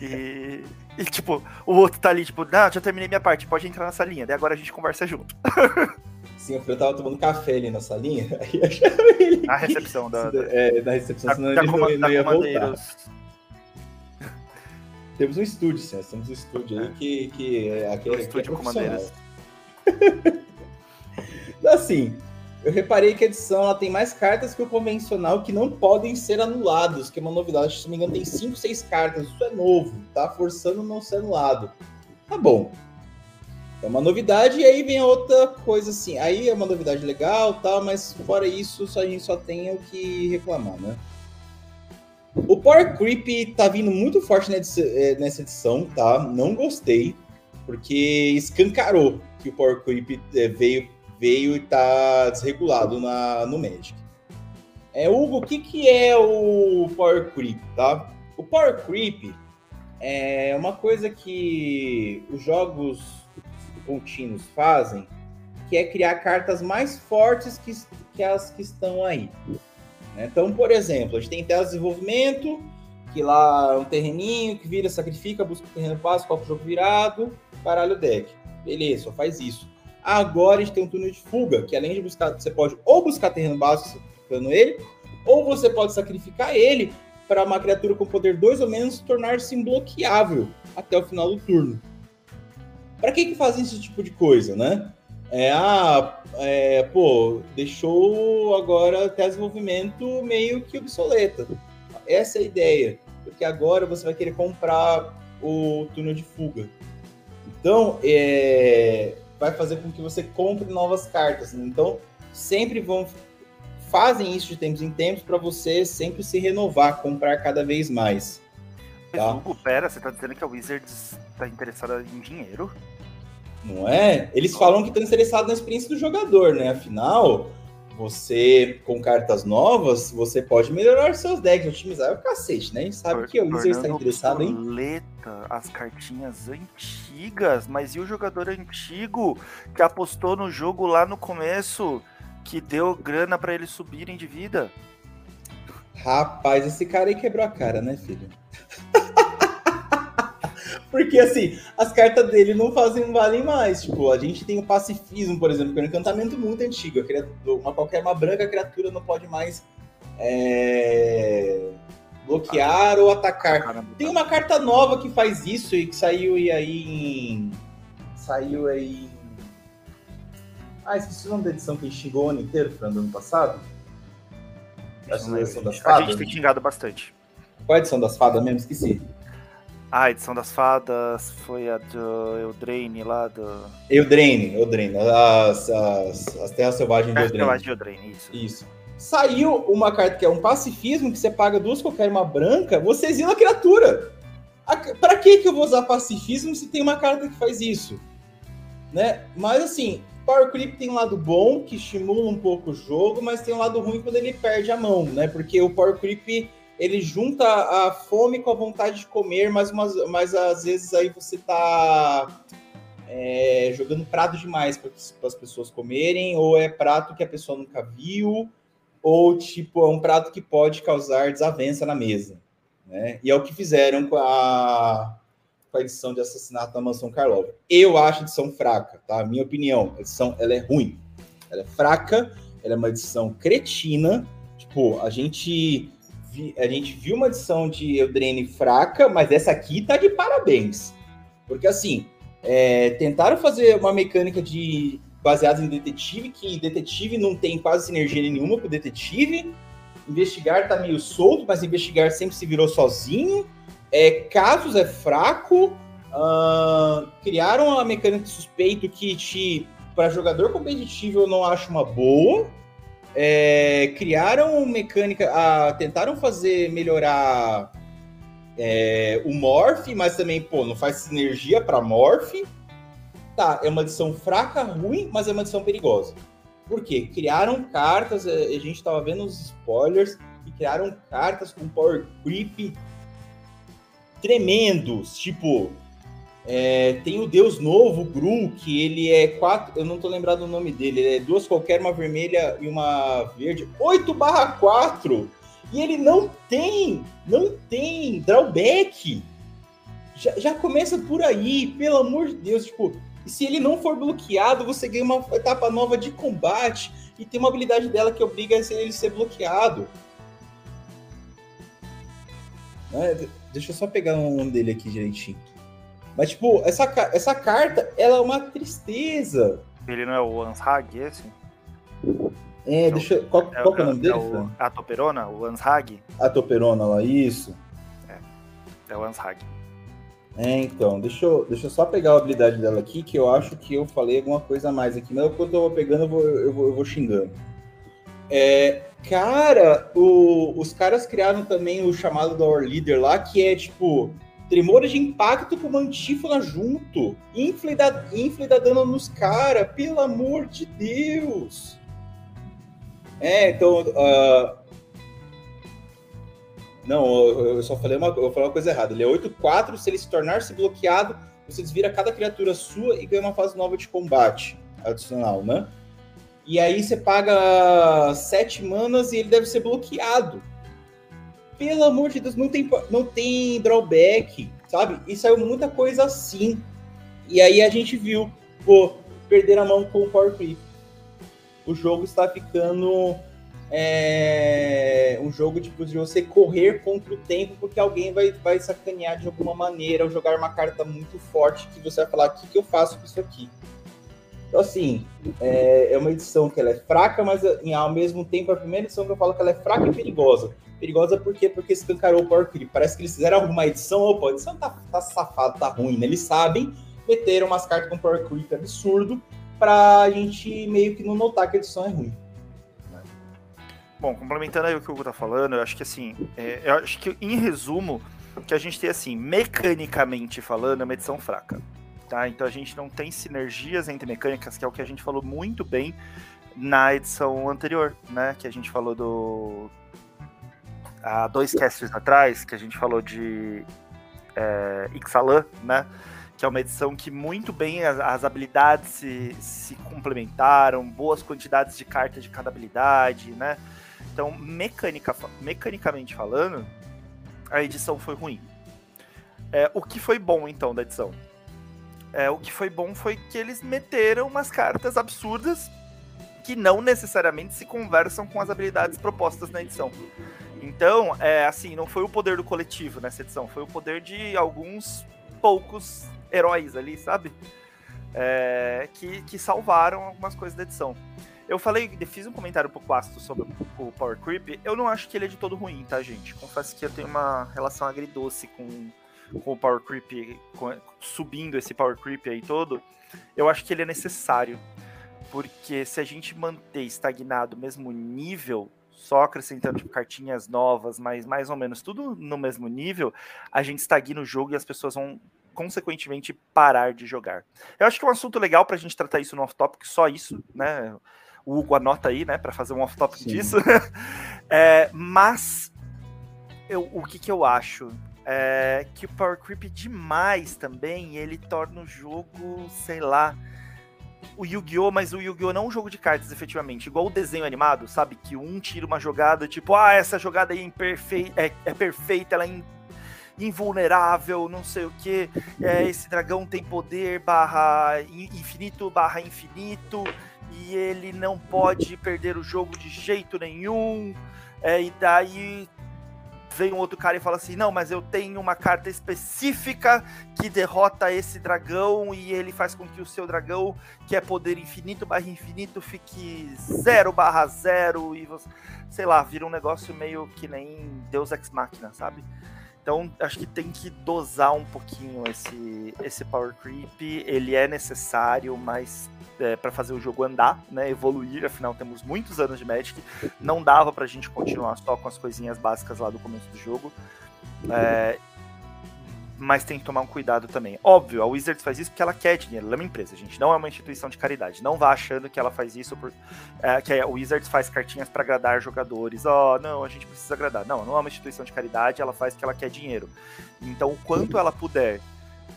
E, e, tipo, o outro tá ali, tipo, não, já terminei minha parte, pode entrar na salinha. Daí agora a gente conversa junto. Sim, o Fran tava tomando café ali na salinha, aí eu chamei ele. Na recepção da. É, na recepção, da, senão da, ele não, não ia voltar. Temos um estúdio, sim, temos um estúdio é. aí que, que é aquele. Um estúdio é Comandeiras. Assim, eu reparei que a edição ela tem mais cartas que o convencional que não podem ser anulados, que é uma novidade. Se não me engano, tem 5, 6 cartas. Isso é novo, tá forçando não ser anulado. Tá bom. É uma novidade e aí vem outra coisa assim. Aí é uma novidade legal, tal, mas fora isso, só, a gente só tem o que reclamar, né? O Power Creep tá vindo muito forte eh, nessa edição, tá? Não gostei, porque escancarou que o Power Creep eh, veio veio e está desregulado na, no Magic. É, Hugo, o que, que é o Power Creep, tá? O Power Creep é uma coisa que os jogos contínuos fazem, que é criar cartas mais fortes que, que as que estão aí. Né? Então, por exemplo, a gente tem tela de desenvolvimento, que lá é um terreninho que vira, sacrifica, busca o terreno básico, coloca o jogo virado, baralho deck. Beleza, só faz isso. Agora a gente tem um túnel de fuga, que além de buscar, você pode ou buscar terreno básico sacrificando ele, ou você pode sacrificar ele para uma criatura com poder 2 ou menos tornar-se imbloqueável até o final do turno. Para que que fazem esse tipo de coisa, né? É, ah, é, pô, deixou agora até desenvolvimento meio que obsoleta. Essa é a ideia, porque agora você vai querer comprar o túnel de fuga. Então, é, vai fazer com que você compre novas cartas. Né? Então, sempre vão fazem isso de tempos em tempos para você sempre se renovar, comprar cada vez mais. Tá? Hugo, pera, você tá dizendo que a Wizards tá interessada em dinheiro? Não é? Eles falam que estão interessados na experiência do jogador, né? Afinal, você, com cartas novas, você pode melhorar seus decks, otimizar o cacete, né? A gente sabe que o Wizard está interessado em. Boleta, as cartinhas antigas, mas e o jogador antigo que apostou no jogo lá no começo, que deu grana para eles subirem de vida? Rapaz, esse cara aí quebrou a cara, né, filho? Porque, assim, as cartas dele não fazem valem mais. Tipo, a gente tem o pacifismo, por exemplo, que é um encantamento muito antigo. Uma, qualquer uma branca criatura não pode mais é, bloquear ou atacar. Tem uma carta nova que faz isso e que saiu aí em. Saiu aí em. Ah, esqueci o nome da edição que a gente xingou o ano inteiro, Fran, do ano passado. A edição das fadas. A gente tem xingado bastante. Qual é a edição das fadas mesmo? Esqueci. Ah, a edição das fadas foi a do Eldraine lá do. Eldraine, Eldraine. As, as, as Terras Selvagens de Eldraine. Selvagens de Eldraine, isso. Isso. Saiu uma carta que é um pacifismo, que você paga duas qualquer uma branca, você exila a criatura. A, pra que, que eu vou usar pacifismo se tem uma carta que faz isso? Né? Mas assim, Power Creep tem um lado bom, que estimula um pouco o jogo, mas tem um lado ruim quando ele perde a mão, né? Porque o Power Creep ele junta a fome com a vontade de comer, mas, umas, mas às vezes aí você tá é, jogando prato demais para as pessoas comerem, ou é prato que a pessoa nunca viu, ou tipo, é um prato que pode causar desavença na mesa. Né? E é o que fizeram com a, com a edição de Assassinato da Mansão Karlov. Eu acho a edição fraca, tá? Minha opinião, a edição ela é ruim. Ela é fraca, ela é uma edição cretina. Tipo, a gente vi, a gente viu uma edição de Eldraine fraca, mas essa aqui tá de parabéns. Porque assim, é, tentaram fazer uma mecânica de baseada em detetive, que detetive não tem quase sinergia nenhuma com detetive. Investigar tá meio solto, mas investigar sempre se virou sozinho. É, casos é fraco. Uh, criaram a mecânica de suspeito que para jogador competitivo eu não acho uma boa. É, criaram mecânica, a, tentaram fazer melhorar é, o Morph, mas também, pô, não faz sinergia para Morph. Tá, é uma edição fraca, ruim, mas é uma edição perigosa. Por quê? Criaram cartas, é, a gente tava vendo os spoilers, e criaram cartas com power creep tremendos, tipo é, tem o Deus Novo, Gru, que ele é quatro. Eu não tô lembrado o nome dele. Ele é duas qualquer, uma vermelha e uma verde. 8 barra 4! E ele não tem, não tem drawback. Já, já começa por aí, pelo amor de Deus. Tipo, se ele não for bloqueado, você ganha uma etapa nova de combate. E tem uma habilidade dela que obriga ele a ser bloqueado. É, deixa eu só pegar o nome dele aqui direitinho. Mas, tipo, essa, essa carta, ela é uma tristeza. Ele não é o Anshag, esse? É, deixa eu... Qual, é, qual é, o nome é dele? É o, a Toperona? O Anshag? A Toperona lá, isso. É, é o Anshag. É, então, deixa eu, deixa eu só pegar a habilidade dela aqui, que eu acho que eu falei alguma coisa a mais aqui, mas enquanto eu vou pegando, eu vou, eu vou, eu vou xingando. É, cara, o, os caras criaram também o chamado da Leader lá, que é tipo Tremores de impacto com uma junto. Infle da, dano nos caras, pelo amor de Deus. É, então. Uh... Não, eu só falei uma, eu falei uma coisa errada. Ele é 8-4. Se ele se tornar-se bloqueado, você desvira cada criatura sua e ganha uma fase nova de combate adicional, né? E aí você paga 7 manas e ele deve ser bloqueado pelo amor de Deus, não tem, não tem drawback, sabe? E saiu muita coisa assim. E aí a gente viu, pô, perder a mão com o Power Creep. O jogo está ficando é, um jogo tipo, de você correr contra o tempo, porque alguém vai, vai sacanear de alguma maneira, ou jogar uma carta muito forte que você vai falar: o que, que eu faço com isso aqui? Então, assim, é, é, uma edição que ela é fraca, mas ao mesmo tempo, a primeira edição que eu falo que ela é fraca e perigosa. Perigosa por quê? Porque escancarou o Power Creep. Parece que eles fizeram uma edição, opa, a edição tá, tá safado, tá ruim, né? Eles sabem, meteram umas cartas com Power Creep absurdo pra gente meio que não notar que a edição é ruim. Bom, complementando aí o que o Hugo tá falando, eu acho que assim, é, eu acho que em resumo, que a gente tem assim, mecanicamente falando, é uma edição fraca. Tá? Então a gente não tem sinergias entre mecânicas, que é o que a gente falou muito bem na edição anterior, né? Que a gente falou do, há dois casters atrás, que a gente falou de é, Ixalan, né? Que é uma edição que muito bem as, as, habilidades se, se complementaram, boas quantidades de cartas de cada habilidade, né? Então, mecânica, mecanicamente falando, a edição foi ruim. É, o que foi bom, então, da edição? É, o que foi bom foi que eles meteram umas cartas absurdas que não necessariamente se conversam com as habilidades propostas na edição. Então, é assim, não foi o poder do coletivo nessa edição, foi o poder de alguns poucos heróis ali, sabe? É, que, que salvaram algumas coisas da edição. Eu falei, fiz um comentário pouco ácido sobre o Power Creep. Eu não acho que ele é de todo ruim, tá, gente? Confesso que eu tenho uma relação agridoce com, com o Power Creep, com, subindo esse Power Creep aí todo. Eu acho que ele é necessário. Porque se a gente manter estagnado o mesmo nível, só acrescentando tipo, cartinhas novas, mas mais ou menos tudo no mesmo nível, a gente estagna o jogo e as pessoas vão consequentemente parar de jogar. Eu acho que é um assunto legal para a gente tratar isso no off-topic, só isso, né? O Hugo anota aí, né, para fazer um off-topic disso. é, mas eu, o que, que eu acho? É que o Power Creep demais também, ele torna o jogo, sei lá, o Yu-Gi-Oh!, mas o Yu-Gi-Oh! não é um jogo de cartas, efetivamente. Igual o desenho animado, sabe? Que um tira uma jogada, tipo, ah, essa jogada aí é, é, é perfeita, ela é in invulnerável, não sei o que. É, esse dragão tem poder barra infinito barra infinito e ele não pode perder o jogo de jeito nenhum. É, e daí vem um outro cara e fala assim: não, mas eu tenho uma carta específica que derrota esse dragão e ele faz com que o seu dragão, que é poder infinito barra infinito, fique 0 barra 0 e você, sei lá, vira um negócio meio que nem Deus Ex Machina, sabe? Então, acho que tem que dosar um pouquinho esse, esse power creep. Ele é necessário, mas é, para fazer o jogo andar, né, evoluir. Afinal, temos muitos anos de Magic. Não dava para a gente continuar só com as coisinhas básicas lá do começo do jogo. É, mas tem que tomar um cuidado também. Óbvio, a Wizards faz isso porque ela quer dinheiro, ela é uma empresa, gente, não é uma instituição de caridade. Não vá achando que ela faz isso por. É, que a Wizards faz cartinhas para agradar jogadores. Ó, oh, não, a gente precisa agradar. Não, não é uma instituição de caridade, ela faz porque ela quer dinheiro. Então, o quanto ela puder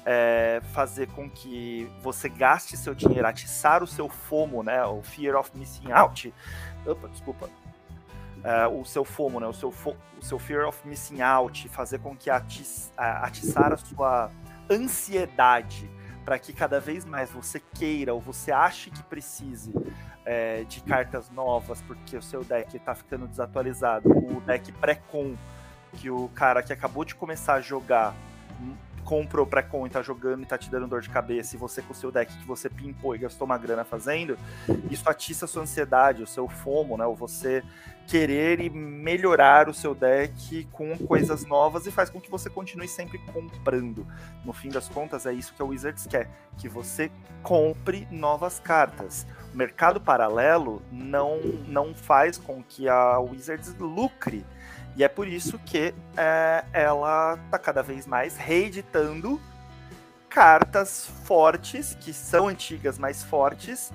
é, fazer com que você gaste seu dinheiro, atiçar o seu FOMO, né? O Fear of Missing Out. Opa, desculpa uh, o seu FOMO, né, o, seu fo o seu Fear of Missing Out, fazer com que atiç atiçar a sua ansiedade para que cada vez mais você queira ou você ache que precise é, de cartas novas porque o seu deck está ficando desatualizado, o deck pré-com que o cara que acabou de começar a jogar comprou pré-com e tá jogando e tá te dando dor de cabeça, e você com o seu deck que você pimpou e gastou uma grana fazendo, isso atiça a sua ansiedade, o seu FOMO, né? O você querer e melhorar o seu deck com coisas novas e faz com que você continue sempre comprando. No fim das contas, é isso que a Wizards quer, que você compre novas cartas. O mercado paralelo não, não faz com que a Wizards lucre e é por isso que é, ela está cada vez mais reeditando cartas fortes, que são antigas, mais fortes,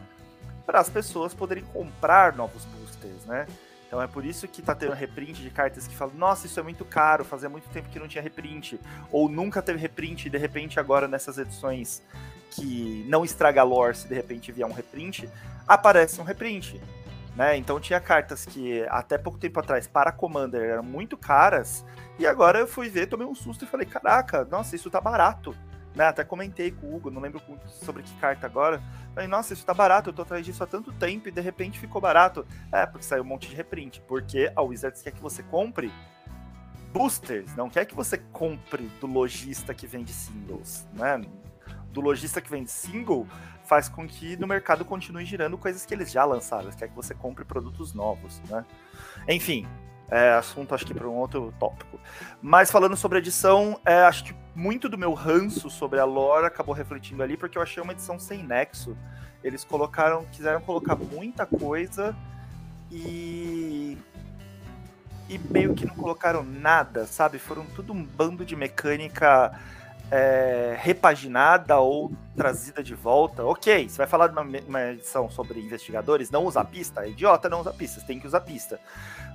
para as pessoas poderem comprar novos boosters, né? Então é por isso que tá tendo reprint de cartas que falam, nossa, isso é muito caro, fazia muito tempo que não tinha reprint. Ou nunca teve reprint, e de repente agora nessas edições que não estraga lore, se de repente vier um reprint, aparece um reprint. Né? Então tinha cartas que até pouco tempo atrás para Commander eram muito caras, e agora eu fui ver, tomei um susto e falei, caraca, nossa, isso tá barato. Né? Até comentei com o Hugo, não lembro sobre que carta agora. Falei, nossa, isso tá barato, eu tô atrás disso há tanto tempo e de repente ficou barato. É, porque saiu um monte de reprint. Porque a Wizards quer que você compre boosters, não quer que você compre do lojista que vende singles, né? Do lojista que vende single, faz com que no mercado continue girando coisas que eles já lançaram, quer que você compre produtos novos, né? Enfim, é assunto acho que para um outro tópico. Mas falando sobre edição, é, acho que muito do meu ranço sobre a lore acabou refletindo ali, porque eu achei uma edição sem nexo. Eles colocaram, quiseram colocar muita coisa e e meio que não colocaram nada, sabe? Foram tudo um bando de mecânica é, repaginada ou trazida de volta. Ok, você vai falar de uma, uma, edição sobre investigadores, não usar pista? É idiota não usar pista, você tem que usar pista.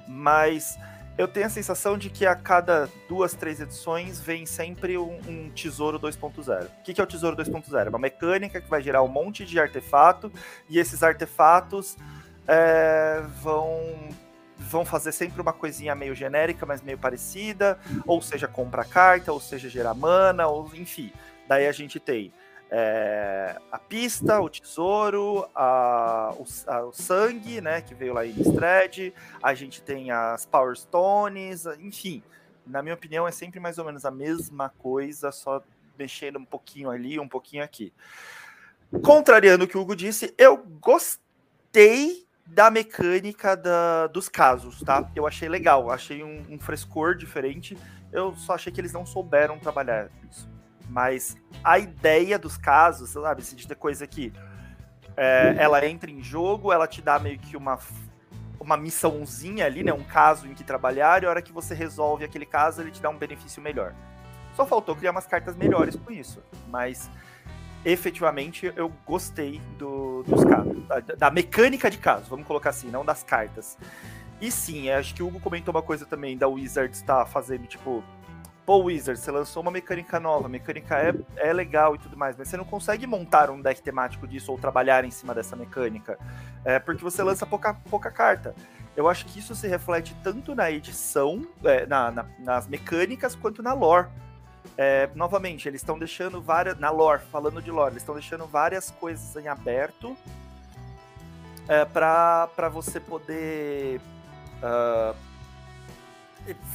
Mas eu tenho a sensação de que a cada duas, três edições vem sempre um, um tesouro 2.0. O que, que é o tesouro 2.0? É uma mecânica que vai gerar um monte de artefato e esses artefatos é, vão vão fazer sempre uma coisinha meio genérica, mas meio parecida, ou seja, compra carta, ou seja, gerar mana, ou enfim. Daí a gente tem é, a pista, o tesouro, a, o, a, o, sangue, né, que veio lá em Strad, a gente tem as Power Stones, enfim. Na minha opinião, é sempre mais ou menos a mesma coisa, só mexendo um pouquinho ali, um pouquinho aqui. Contrariando o que o Hugo disse, eu gostei da mecânica da, dos casos, tá? Eu achei legal, achei um, um, frescor diferente. Eu só achei que eles não souberam trabalhar isso. Mas a ideia dos casos, sabe, se de ter coisa que é, ela entra em jogo, ela te dá meio que uma, uma missãozinha ali, né? Um caso em que trabalhar, e a hora que você resolve aquele caso, ele te dá um benefício melhor. Só faltou criar umas cartas melhores com isso. Mas efetivamente eu gostei do, dos casos, da, da, mecânica de casos, vamos colocar assim, não das cartas. E sim, acho que o Hugo comentou uma coisa também da Wizards estar tá fazendo, tipo, pô, Wizards, você lançou uma mecânica nova, a mecânica é, é legal e tudo mais, mas você não consegue montar um deck temático disso ou trabalhar em cima dessa mecânica, é, porque você lança pouca, pouca carta. Eu acho que isso se reflete tanto na edição, é, na, na, nas mecânicas, quanto na lore. É, novamente, eles estão deixando várias. Na lore, falando de lore, eles estão deixando várias coisas em aberto é, para você poder uh,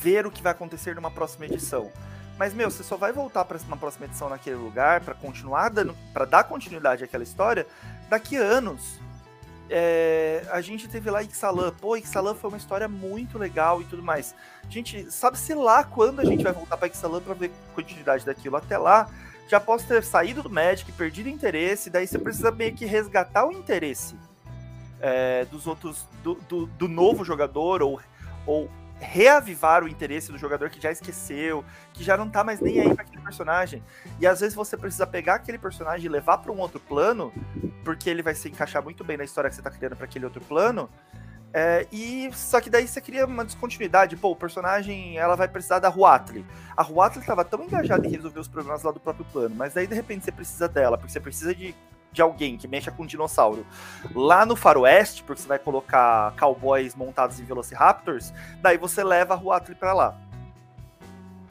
ver o que vai acontecer numa próxima edição. Mas, meu, você só vai voltar para uma próxima edição naquele lugar para continuar dando. para dar continuidade àquela história daqui anos. É, a gente teve lá Ixalan. Pô, Ixalan foi uma história muito legal e tudo mais. A gente sabe-se lá quando a gente vai voltar para Ixalan para ver continuidade daquilo. Até lá, já posso ter saído do Magic, perdido interesse, daí você precisa meio que resgatar o interesse é, dos outros, do, do, do, novo jogador, ou, ou reavivar o interesse do jogador que já esqueceu, que já não tá mais nem aí para aquele personagem. E às vezes você precisa pegar aquele personagem e levar para um outro plano, porque ele vai se encaixar muito bem na história que você tá criando para aquele outro plano. É, e só que daí você cria uma descontinuidade. Pô, o personagem ela vai precisar da Huatli. A Huatli estava tão engajada em resolver os problemas lá do próprio plano, mas daí de repente você precisa dela, porque você precisa de de alguém que mexa com um dinossauro lá no faroeste, porque você vai colocar cowboys montados em velociraptors, daí você leva a Huatli pra lá.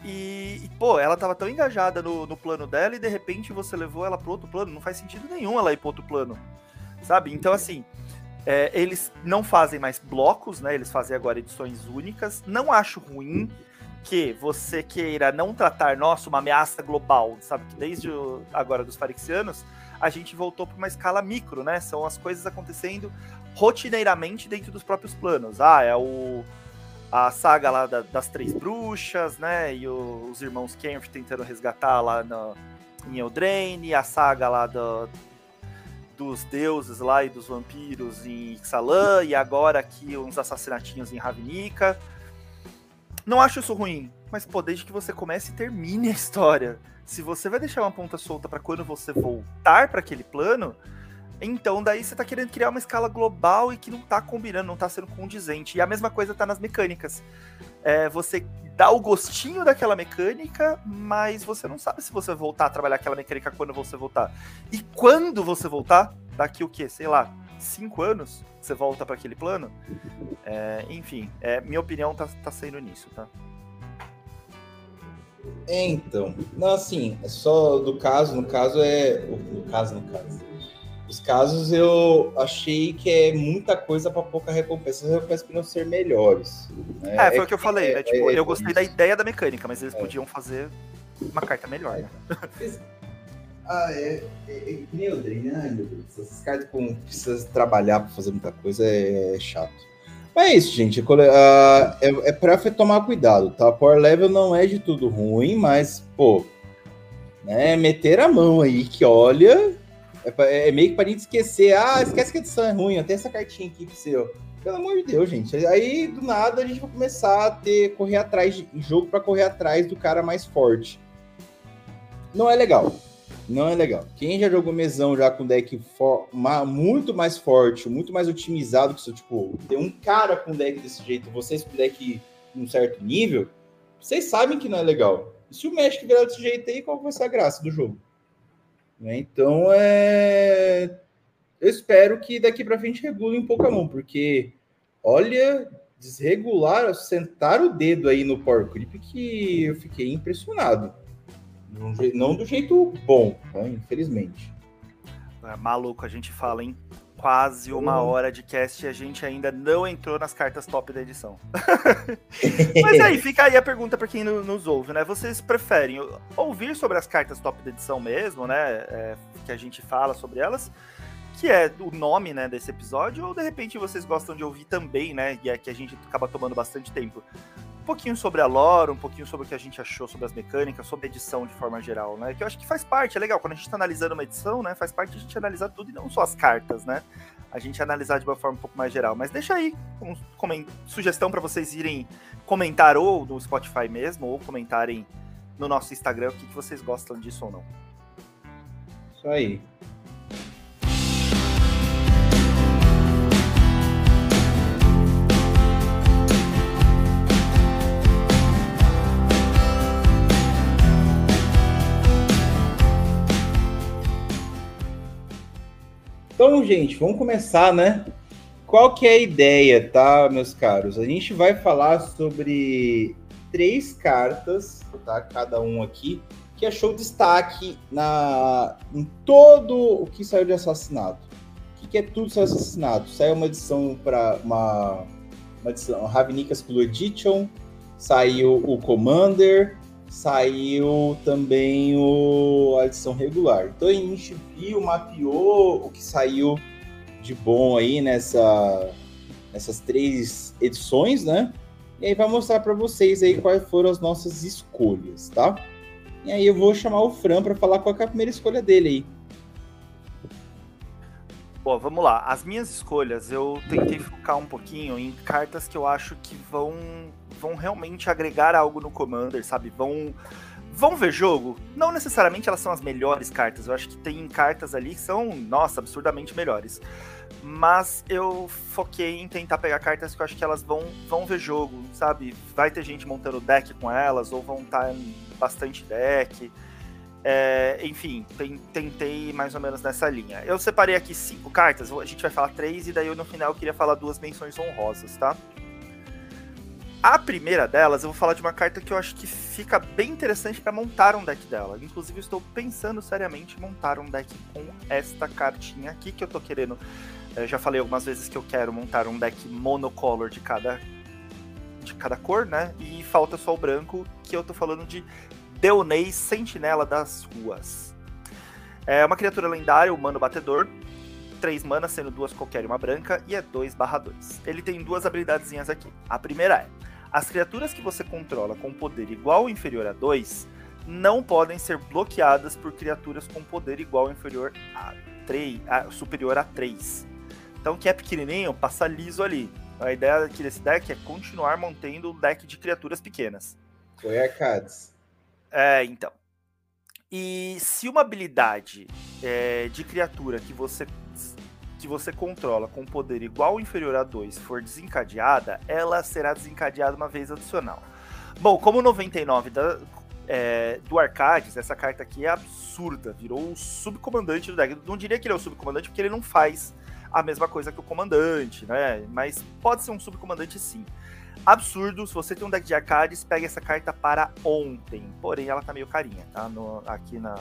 E, e, pô, ela tava tão engajada no, no plano dela e de repente você levou ela pro outro plano. Não faz sentido nenhum ela ir pro outro plano, sabe? Então, assim, é, eles não fazem mais blocos, né? Eles fazem agora edições únicas. Não acho ruim que você queira não tratar, nossa, uma ameaça global, sabe? Que desde o, agora dos Farixianos, a gente voltou para uma escala micro, né? São as coisas acontecendo rotineiramente dentro dos próprios planos. Ah, é o a saga lá da, das três bruxas, né? E o, os irmãos Kempf tentando resgatar lá no, em Eldraine, a saga lá do, dos deuses lá e dos vampiros em Ixalan, e agora aqui uns assassinatinhos em Ravnica. Não acho isso ruim, mas pô, desde que você comece e termine a história se você vai deixar uma ponta solta para quando você voltar para aquele plano, então daí você tá querendo criar uma escala global e que não tá combinando, não tá sendo condizente. E a mesma coisa tá nas mecânicas. É, você dá o gostinho daquela mecânica, mas você não sabe se você vai voltar a trabalhar aquela mecânica quando você voltar. E quando você voltar, daqui o quê? Sei lá, cinco anos, você volta para aquele plano. É, enfim, é, minha opinião tá, tá sendo nisso, tá? É, então. Não, assim, é só do caso, no caso é. No caso, no caso. Os casos eu achei que é muita coisa para pouca recompensa. As recompensas podiam ser melhores. Né? É, foi é o que eu falei, né? Tipo, é, eu gostei da ideia da mecânica, mas eles é. podiam fazer uma carta melhor, né? Ah, é. É, é que nem o Drain, né? Essas cartas com precisa trabalhar para fazer muita coisa é chato. Mas é isso, gente. Uh, é, é pra tomar cuidado, tá? Power level não é de tudo ruim, mas, pô, né, meter a mão aí, que olha, é, é meio que pra gente esquecer. Ah, esquece que a edição é ruim, tem essa cartinha aqui pro seu. Pelo amor de Deus, gente. Aí, do nada, a gente vai começar a ter, correr atrás de jogo para correr atrás do cara mais forte. Não é legal. Não é legal. Quem já jogou mesão já com deck for, ma, muito mais forte, muito mais otimizado que isso, tipo, tem um cara com deck desse jeito, vocês com deck num certo nível, vocês sabem que não é legal. E se o Magic virar desse jeito aí, qual vai ser a graça do jogo? Né? Então, é... eu espero que daqui para frente regule um mão, porque, olha, desregular, sentar o dedo aí no Power Creep que eu fiquei impressionado. Não do jeito bom, né? infelizmente. É, maluco, a gente fala em quase uma uhum. hora de cast e a gente ainda não entrou nas cartas top da edição. Mas aí, fica aí a pergunta para quem nos ouve, né? Vocês preferem ouvir sobre as cartas top da edição mesmo, né? É, que a gente fala sobre elas, que é o nome, né, desse episódio, ou de repente vocês gostam de ouvir também, né? E é que a gente acaba tomando bastante tempo pouquinho sobre a lore, um pouquinho sobre o que a gente achou sobre as mecânicas, sobre a edição de forma geral, né? Que eu acho que faz parte, é legal. Quando a gente tá analisando uma edição, né? Faz parte a gente analisar tudo e não só as cartas, né? A gente analisar de uma forma um pouco mais geral. Mas deixa aí um, um sugestão para vocês irem comentar ou no Spotify mesmo, ou comentarem no nosso Instagram o que, que vocês gostam disso ou não. Isso aí. Então, gente, vamos começar, né? Qual que é a ideia, tá, meus caros? A gente vai falar sobre três cartas, tá? Cada um aqui, que achou destaque na, em todo o que saiu de assassinato. O que, que é tudo saiu assassinato? Saiu uma edição para uma, uma edição, Ravnicas Blue Edition, saiu o Commander, saiu também o, a edição regular. Então a gente viu, mapeou o que saiu de bom aí nessa, nessas três edições, né? E aí vai mostrar para vocês aí quais foram as nossas escolhas, tá? E aí eu vou chamar o Fran para falar qual é a primeira escolha dele aí. Bom, vamos lá. As minhas escolhas, eu tentei focar um pouquinho em cartas que eu acho que vão, vão realmente agregar algo no Commander, sabe? Vão, vão ver jogo. Não necessariamente elas são as melhores cartas. Eu acho que tem cartas ali que são, nossa, absurdamente melhores. Mas eu foquei em tentar pegar cartas que eu acho que elas vão, vão ver jogo, sabe? Vai ter gente montando deck com elas, ou vão estar em bastante deck. É, enfim, tentei mais ou menos nessa linha. Eu separei aqui cinco cartas, a gente vai falar três, e daí no final eu queria falar duas menções honrosas, tá? A primeira delas, eu vou falar de uma carta que eu acho que fica bem interessante para montar um deck dela. Inclusive, estou pensando seriamente em montar um deck com esta cartinha aqui que eu tô querendo. Eu já falei algumas vezes que eu quero montar um deck monocolor de cada de cada cor, né? E falta só o branco, que eu tô falando de Deonei, Sentinela das Ruas. É uma criatura lendária, humano batedor. 3 manas, sendo duas qualquer e uma branca, e é 2 2. Ele tem duas habilidadezinhas aqui. A primeira é: as criaturas que você controla com poder igual ou inferior a 2 não podem ser bloqueadas por criaturas com poder igual ou inferior a 3, a, superior a 3. Então, que é pequenininho, passa liso ali. A ideia aqui desse deck é continuar mantendo um deck de criaturas pequenas. Foi arcades. É, então. E se uma habilidade é, de criatura que você que você controla com poder igual ou inferior a 2 for desencadeada, ela será desencadeada uma vez adicional. Bom, como 99 da, é, do Arcades, essa carta aqui é absurda, virou o subcomandante do deck. Não diria que ele é o subcomandante porque ele não faz a mesma coisa que o comandante, né? Mas pode ser um subcomandante sim absurdo. Se você tem um deck de arcades, pega essa carta para ontem. Porém, ela tá meio carinha, tá? No, aqui na.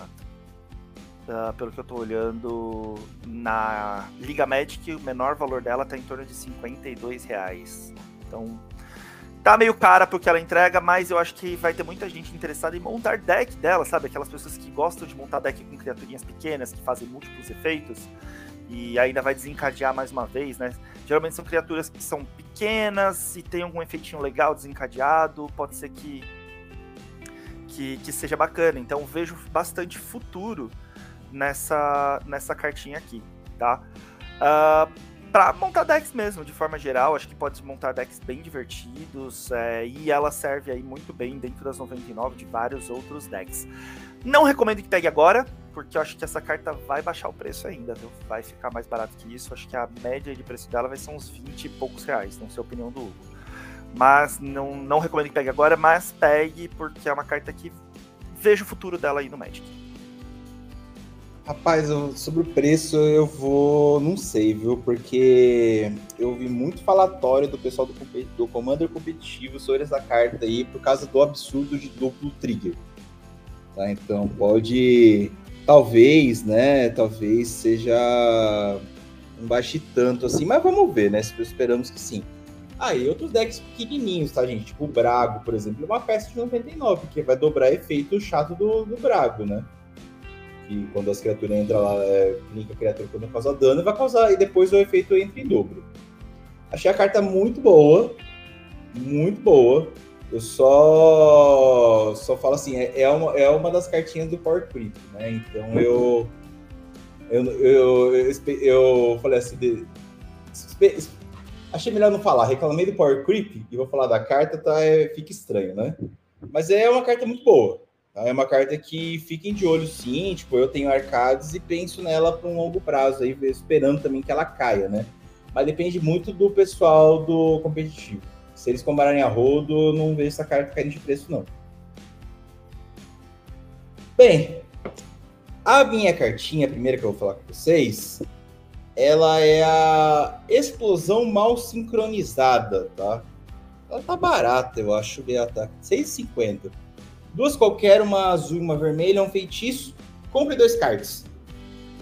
Uh, pelo que eu tô olhando, na Liga Magic, o menor valor dela tá em torno de 52 reais. Então, tá meio cara porque ela entrega, mas eu acho que vai ter muita gente interessada em montar deck dela, sabe? Aquelas pessoas que gostam de montar deck com criaturinhas pequenas, que fazem múltiplos efeitos e ainda vai desencadear mais uma vez, né? Geralmente são criaturas que são pequenas e tem algum efeitinho legal desencadeado, pode ser que, que, que seja bacana. Então vejo bastante futuro nessa, nessa cartinha aqui, tá? Uh, para montar decks mesmo, de forma geral, acho que pode montar decks bem divertidos é, e ela serve aí muito bem dentro das 99 de vários outros decks. Não recomendo que pegue agora, porque eu acho que essa carta vai baixar o preço ainda, viu? Vai ficar mais barato que isso. Acho que a média de preço dela vai ser uns 20 e poucos reais, não sei a opinião do Hugo. Mas não, não recomendo que pegue agora, mas pegue, porque é uma carta que vejo o futuro dela aí no Magic. Rapaz, eu, sobre o preço eu vou. não sei, viu? Porque eu vi muito falatório do pessoal do, do Commander competitivo sobre essa carta aí por causa do absurdo de duplo trigger. Tá? Então pode, talvez, né? Talvez seja um baixe tanto assim, mas vamos ver, né? Esperamos que sim. Aí ah, outros decks pequenininhos, tá, gente? Tipo o Brago, por exemplo, é uma peça de 99, porque vai dobrar efeito chato do, do Brago, né? Que quando as criaturas entram lá, é, a criatura quando causa dano, vai causar, e depois o efeito entra em dobro. Achei a carta muito boa, muito boa. Eu só só falo assim, é, é, uma, é uma das cartinhas do Power Creep, né? Então eu eu, eu, eu, eu falei assim, de, achei melhor não falar, reclamei do Power Creep e vou falar da carta, tá? É, fica estranho, né? Mas é uma carta muito boa. Tá? É uma carta que fiquem de olho sim, tipo, eu tenho arcades e penso nela para um longo prazo aí, esperando também que ela caia, né? Mas depende muito do pessoal do competitivo. Se eles comprarem a rodo, não vejo essa carta caindo de preço, não. Bem, a minha cartinha, a primeira que eu vou falar com vocês, ela é a explosão mal sincronizada, tá? Ela tá barata, eu acho, ela tá 6,50. Duas qualquer, uma azul e uma vermelha, um feitiço. Compre dois cards.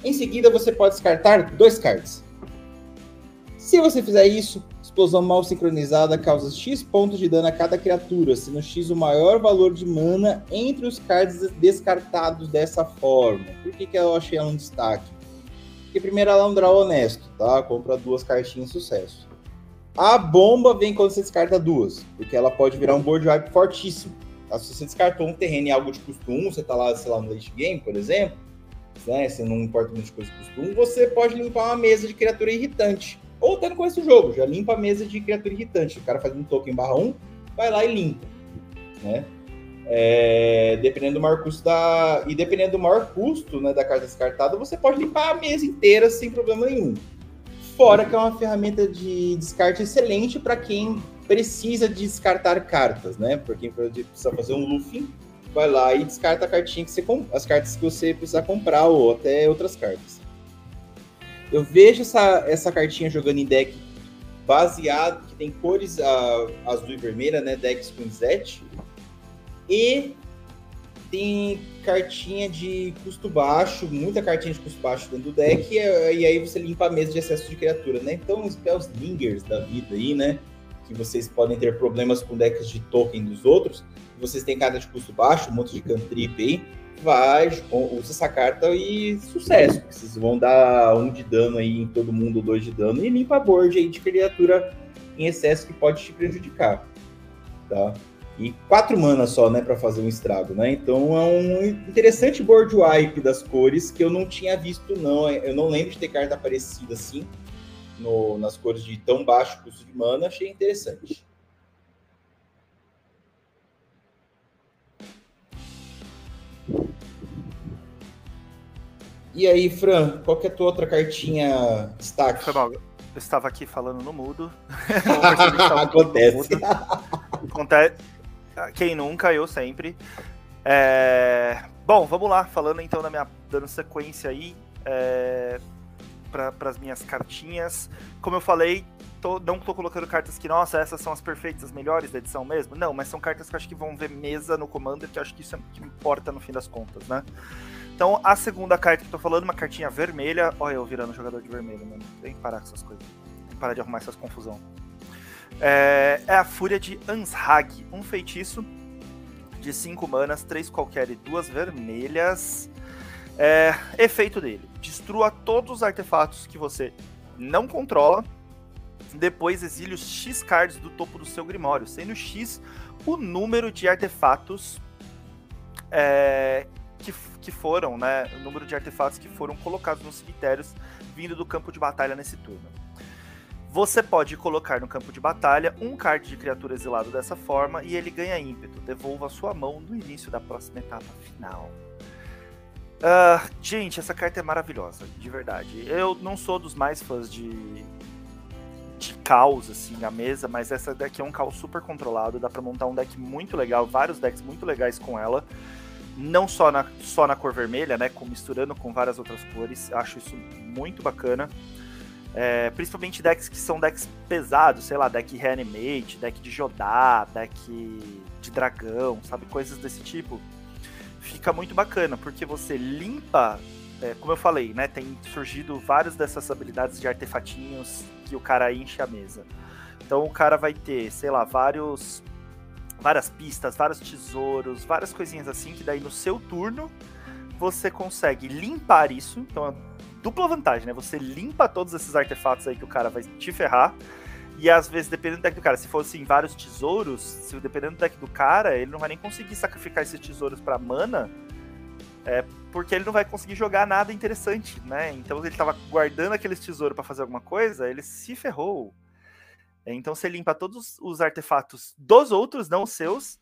Em seguida, você pode descartar dois cards. Se você fizer isso, Explosão mal sincronizada causa X pontos de dano a cada criatura, sendo X o maior valor de mana entre os cards descartados dessa forma. Por que, que eu achei ela um destaque? Porque primeiro ela é um draw honesto, tá? Compra duas cartinhas sucesso. A bomba vem quando você descarta duas, porque ela pode virar um board wipe fortíssimo. Se você descartou um terreno em algo de custo 1, você tá lá, sei lá, no late game, por exemplo, né? Você não importa muito de coisa de 1, você pode limpar uma mesa de criatura irritante ou até no começo do jogo, já limpa a mesa de criatura irritante. O cara faz um token barra 1, vai lá e limpa. Né? É, dependendo do maior custo da. E dependendo do maior custo né, da carta descartada, você pode limpar a mesa inteira sem problema nenhum. Fora que é uma ferramenta de descarte excelente para quem precisa descartar cartas, né? Por quem precisa fazer um Luffy, vai lá e descarta a cartinha que você as cartas que você precisa comprar ou até outras cartas. Eu vejo essa, essa cartinha jogando em deck baseado, que tem cores uh, azul e vermelha, né? Decks com Zet. E tem cartinha de custo baixo, muita cartinha de custo baixo dentro do deck, e, e aí você limpa a mesa de excesso de criatura, né? Então, os spells lingers da vida aí, né? Que vocês podem ter problemas com decks de token dos outros. Vocês têm carta de custo baixo, um monte de cantrip aí vai, usa essa carta e sucesso. Vocês vão dar um de dano aí em todo mundo, dois de dano, e limpa a board aí de criatura em excesso que pode te prejudicar. Tá? E quatro manas só, né, para fazer um estrago, né? Então é um interessante board wipe das cores que eu não tinha visto, não. Eu não lembro de ter carta parecida assim no, nas cores de tão baixo custo de mana. Achei interessante. E aí, Fran, qual que é a tua outra cartinha destaque? Foi mal. Eu estava aqui falando no mudo. Acontece. Acontece. Quem nunca, eu sempre. É... Bom, vamos lá. Falando então da minha. dando sequência aí. É... Para as minhas cartinhas. Como eu falei, tô, não tô colocando cartas que, nossa, essas são as perfeitas, as melhores da edição mesmo. Não, mas são cartas que eu acho que vão ver mesa no Commander, que eu acho que isso é que importa no fim das contas, né? Então, a segunda carta que eu tô falando, uma cartinha vermelha. Olha, eu virando jogador de vermelho, mano. Tem que parar com essas coisas. Tem que parar de arrumar essas confusão. É, é a Fúria de Anshag, um feitiço de 5 manas, 3 qualquer e 2 vermelhas. É, efeito dele: destrua todos os artefatos que você não controla depois exile os X cards do topo do seu Grimório, sendo X o número de artefatos é, que, que foram, né? O número de artefatos que foram colocados nos cemitérios vindo do campo de batalha nesse turno. Você pode colocar no campo de batalha um card de criatura exilado dessa forma e ele ganha ímpeto. Devolva sua mão no início da próxima etapa final. Uh, gente, essa carta é maravilhosa, de verdade. Eu não sou dos mais fãs de, de caos, assim, na mesa, mas essa deck é um caos super controlado, dá para montar um deck muito legal, vários decks muito legais com ela, não só na, só na cor vermelha, né, com, misturando com várias outras cores, acho isso muito bacana. É, principalmente decks que são decks pesados, sei lá, deck Reanimate, deck de Jodá, deck de dragão, sabe, coisas desse tipo. Fica muito bacana, porque você limpa é, como eu falei, né, tem surgido várias dessas habilidades de artefatinhos que o cara enche a mesa. Então o cara vai ter, sei lá, vários várias pistas, vários tesouros, várias coisinhas assim que daí no seu turno você consegue limpar isso. Então é dupla vantagem, né? Você limpa todos esses artefatos aí que o cara vai te ferrar. E às vezes, dependendo do deck do cara, se fossem vários tesouros, se dependendo do deck do cara, ele não vai nem conseguir sacrificar esses tesouros para mana é, porque ele não vai conseguir jogar nada interessante, né? Então ele tava guardando aqueles tesouros para fazer alguma coisa, ele se ferrou. Então você limpa todos os artefatos dos outros, não os seus,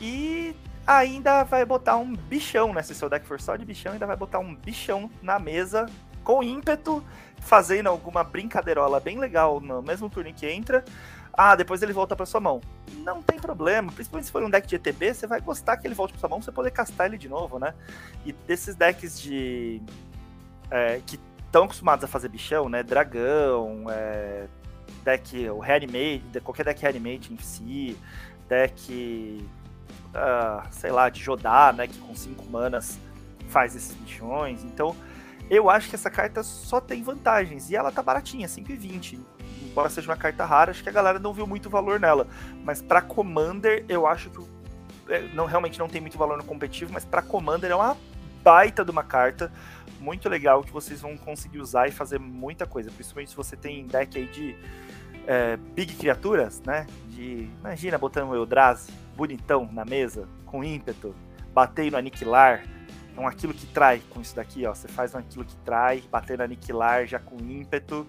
e ainda vai botar um bichão, né? Se seu deck for só de bichão, ainda vai botar um bichão na mesa com ímpeto, fazendo alguma brincadeirola bem legal no mesmo turno que entra. Ah, depois ele volta para sua mão. Não tem problema, principalmente se for um deck de ETB, você vai gostar que ele volte para sua mão, você poder castar ele de novo, né? E desses decks de é, que estão acostumados a fazer bichão, né? Dragão, é, deck o Reanimate, qualquer deck Reanimate em si, deck uh, sei lá, de Jodá, né, que com 5 manas faz esses bichões. Então, eu acho que essa carta só tem vantagens e ela tá baratinha, 5,20 embora seja uma carta rara, acho que a galera não viu muito valor nela. Mas para Commander, eu acho que é, não realmente não tem muito valor no competitivo, mas para Commander é uma baita de uma carta muito legal que vocês vão conseguir usar e fazer muita coisa, principalmente se você tem deck aí de é, big criaturas, né? De imagina botando o Eldrazi bonitão na mesa com ímpeto, bater no aniquilar, então aquilo que trai com isso daqui, ó, você faz um aquilo que trai, bater no aniquilar já com ímpeto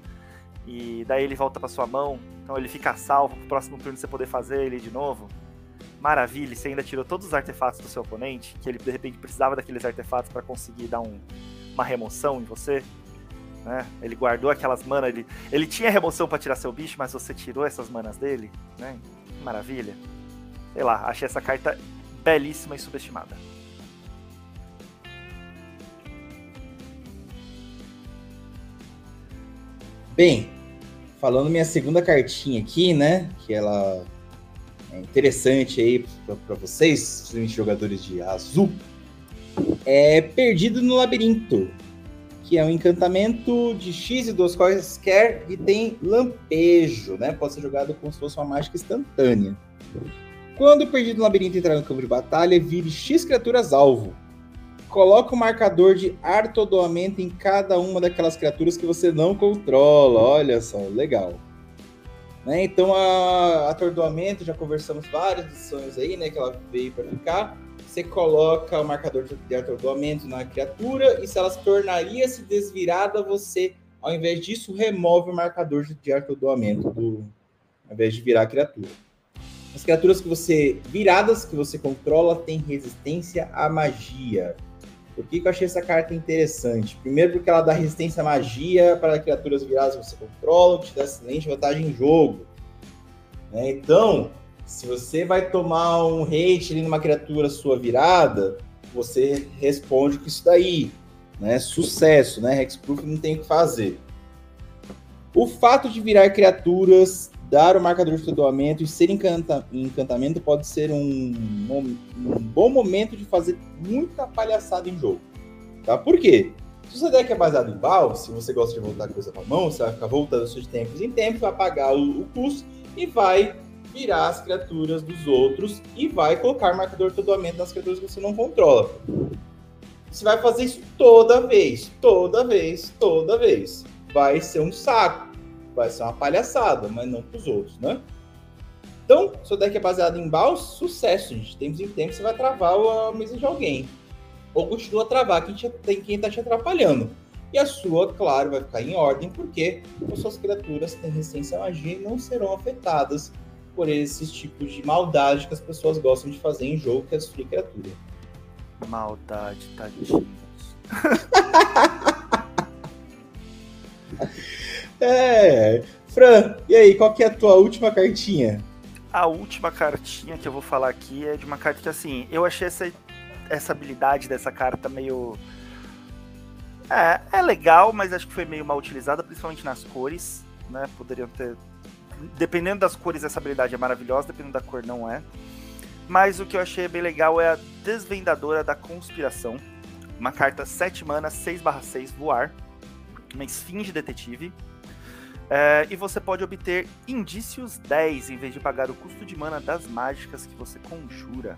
e daí ele volta para sua mão, então ele fica salvo pro próximo turno você poder fazer ele de novo maravilha, você ainda tirou todos os artefatos do seu oponente, que ele de repente precisava daqueles artefatos para conseguir dar um, uma remoção em você. Né? Ele guardou aquelas manas, ele, ele tinha remoção para tirar seu bicho, mas você tirou essas manas dele, né? Maravilha. Sei lá, achei essa carta belíssima e subestimada. Bem, falando minha segunda cartinha aqui, né? Que ela é interessante aí para vocês, principalmente jogadores de azul, é Perdido no Labirinto, que é um encantamento de X e duas quaisquer e tem lampejo, né? Pode ser jogado como se fosse uma mágica instantânea. Quando o Perdido no Labirinto entrar no campo de batalha, vire X criaturas alvo. Coloca o marcador de artodoamento em cada uma daquelas criaturas que você não controla. Olha só, legal. Né? Então, a atordoamento, já conversamos várias edições aí, né, que ela veio para ficar. Você coloca o marcador de atordoamento na criatura e se ela se tornaria-se desvirada, você, ao invés disso, remove o marcador de atordoamento do, ao invés de virar a criatura. As criaturas que você viradas que você controla têm resistência à magia. Por que, que eu achei essa carta interessante? Primeiro, porque ela dá resistência à magia para criaturas viradas que você controla, que te dá excelente vantagem em jogo. Né? Então, se você vai tomar um hate ali numa criatura sua virada, você responde com isso daí. Né? Sucesso, né? Hexproof não tem o que fazer. O fato de virar criaturas dar o marcador de atordoamento e ser encanta encantamento pode ser um, um, bom momento de fazer muita palhaçada em jogo. Tá? Por quê? Se o deck é baseado em BAL, se você gosta de voltar coisa para mão, você vai ficar voltando de tempos em tempos, vai pagar o, o custo e vai virar as criaturas dos outros e vai colocar marcador de atordoamento nas criaturas que você não controla. Você vai fazer isso toda vez, toda vez, toda vez. Vai ser um saco vai ser uma palhaçada, mas não para os outros, né? Então, seu deck é baseado em baus, sucesso, gente. Tempos em tempos você vai travar a mesa de alguém. Ou continua a travar quem, te, tem quem tá te atrapalhando. E a sua, claro, vai ficar em ordem, porque as suas criaturas têm resistência à magia e não serão afetadas por esses tipos de maldade que as pessoas gostam de fazer em jogo, que é destruir criatura. Maldade, tadinhos. É. Fran, e aí, qual que é a tua última cartinha? A última cartinha que eu vou falar aqui é de uma carta que, assim, eu achei essa, essa habilidade dessa carta meio. É, é legal, mas acho que foi meio mal utilizada, principalmente nas cores, né? Poderiam ter. Dependendo das cores, essa habilidade é maravilhosa, dependendo da cor, não é. Mas o que eu achei bem legal é a Desvendadora da Conspiração. Uma carta 7 mana, 6/6 voar. Uma esfinge detetive é, e você pode obter indícios 10 em vez de pagar o custo de mana das mágicas que você conjura.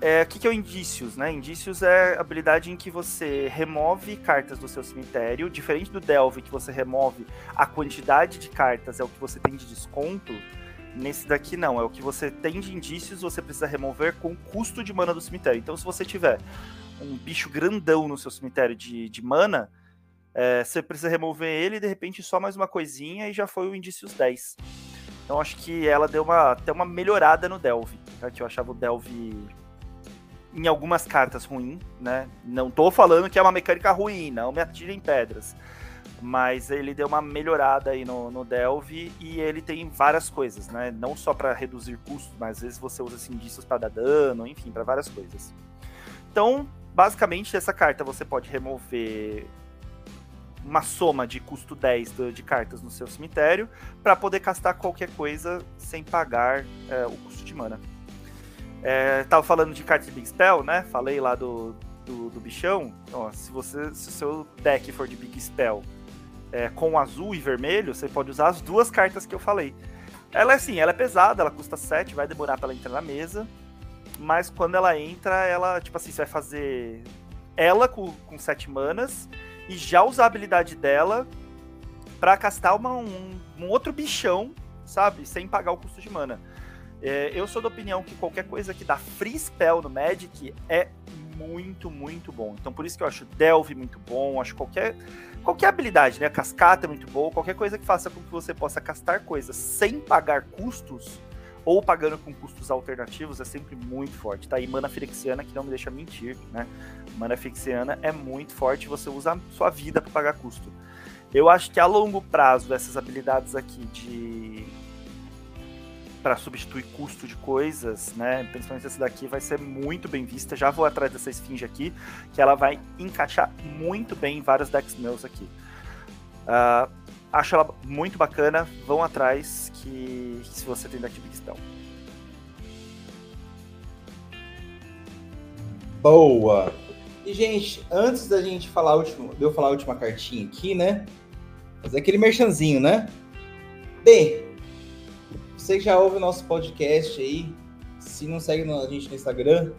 É, o que, que é o indícios? Né? Indícios é a habilidade em que você remove cartas do seu cemitério, diferente do Delve, que você remove a quantidade de cartas, é o que você tem de desconto. Nesse daqui não, é o que você tem de indícios, você precisa remover com o custo de mana do cemitério. Então, se você tiver um bicho grandão no seu cemitério de, de mana, é, você precisa remover ele e de repente só mais uma coisinha e já foi o indícios 10. Então acho que ela deu uma, até uma melhorada no Delve, tá? que eu achava o Delve em algumas cartas ruim, né? Não tô falando que é uma mecânica ruim, não me atirem pedras. Mas ele deu uma melhorada aí no, no Delve e ele tem várias coisas, né? Não só para reduzir custos, mas às vezes você usa assim, indícios para dar dano, enfim, para várias coisas. Então, basicamente, essa carta você pode remover uma soma de custo 10 de cartas no seu cemitério para poder castar qualquer coisa sem pagar é, o custo de mana. É, tava falando de cartas de Big Spell, né? Falei lá do, do, do bichão. Ó, se você se o seu deck for de Big Spell é, com azul e vermelho, você pode usar as duas cartas que eu falei. Ela é assim, ela é pesada, ela custa 7, vai demorar para ela entrar na mesa. Mas quando ela entra, ela, tipo assim, você vai fazer ela com, com 7 manas e já usar a habilidade dela para castar uma, um, um, outro bichão, sabe? Sem pagar o custo de mana. É, eu sou da opinião que qualquer coisa que dá free spell no Magic é muito, muito bom. Então por isso que eu acho Delve muito bom, acho qualquer qualquer habilidade, né? Cascata é muito boa, qualquer coisa que faça com que você possa castar coisas sem pagar custos ou pagando com custos alternativos é sempre muito forte. Tá aí Mana Firexiana que não me deixa mentir, né? Mana Firexiana é muito forte, você usa a sua vida para pagar custo. Eu acho que a longo prazo essas habilidades aqui de para substituir custo de coisas, né? Principalmente essa daqui vai ser muito bem vista. Já vou atrás dessa esfinge aqui, que ela vai encaixar muito bem em vários decks meus aqui. Uh, acho ela muito bacana. Vão atrás que, que se você tem Big Spell. Boa! E, gente, antes da gente falar a última, de eu falar a última cartinha aqui, né? Fazer aquele merchanzinho, né? Bem, você já ouve o nosso podcast aí, se não segue a gente no Instagram,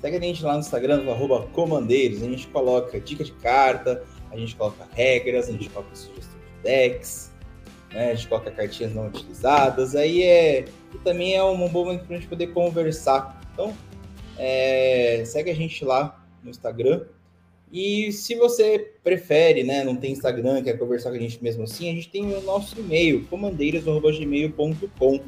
segue a gente lá no Instagram, no arroba comandeiros. A gente coloca dica de carta, a gente coloca regras, a gente coloca sugestões decks, né? a gente coloca cartinhas não utilizadas. Aí é. E também é um bom momento para a gente poder conversar. Então, é, segue a gente lá no Instagram. E se você prefere, né, não tem Instagram, quer conversar com a gente mesmo assim, a gente tem o nosso e-mail, comandeiros.gmail.com.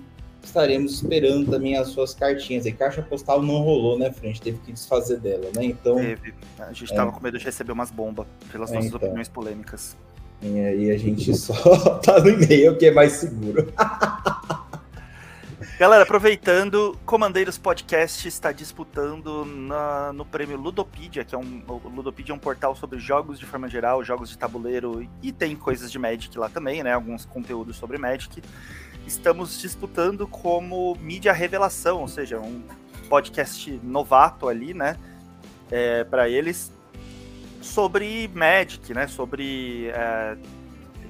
Estaremos esperando também as suas cartinhas. E caixa postal não rolou, né, Frente? Teve que desfazer dela, né? Então. Teve. A gente estava é. com medo de receber umas bombas pelas é, nossas então. opiniões polêmicas. E aí a gente só tá no e-mail que é mais seguro. Galera, aproveitando, Comandeiros Podcast está disputando na, no prêmio Ludopedia, que é um. Ludopedia é um portal sobre jogos de forma geral, jogos de tabuleiro e tem coisas de Magic lá também, né? Alguns conteúdos sobre Magic. Estamos disputando como mídia revelação, ou seja, um podcast novato ali, né? É, para eles sobre Magic, né? Sobre é,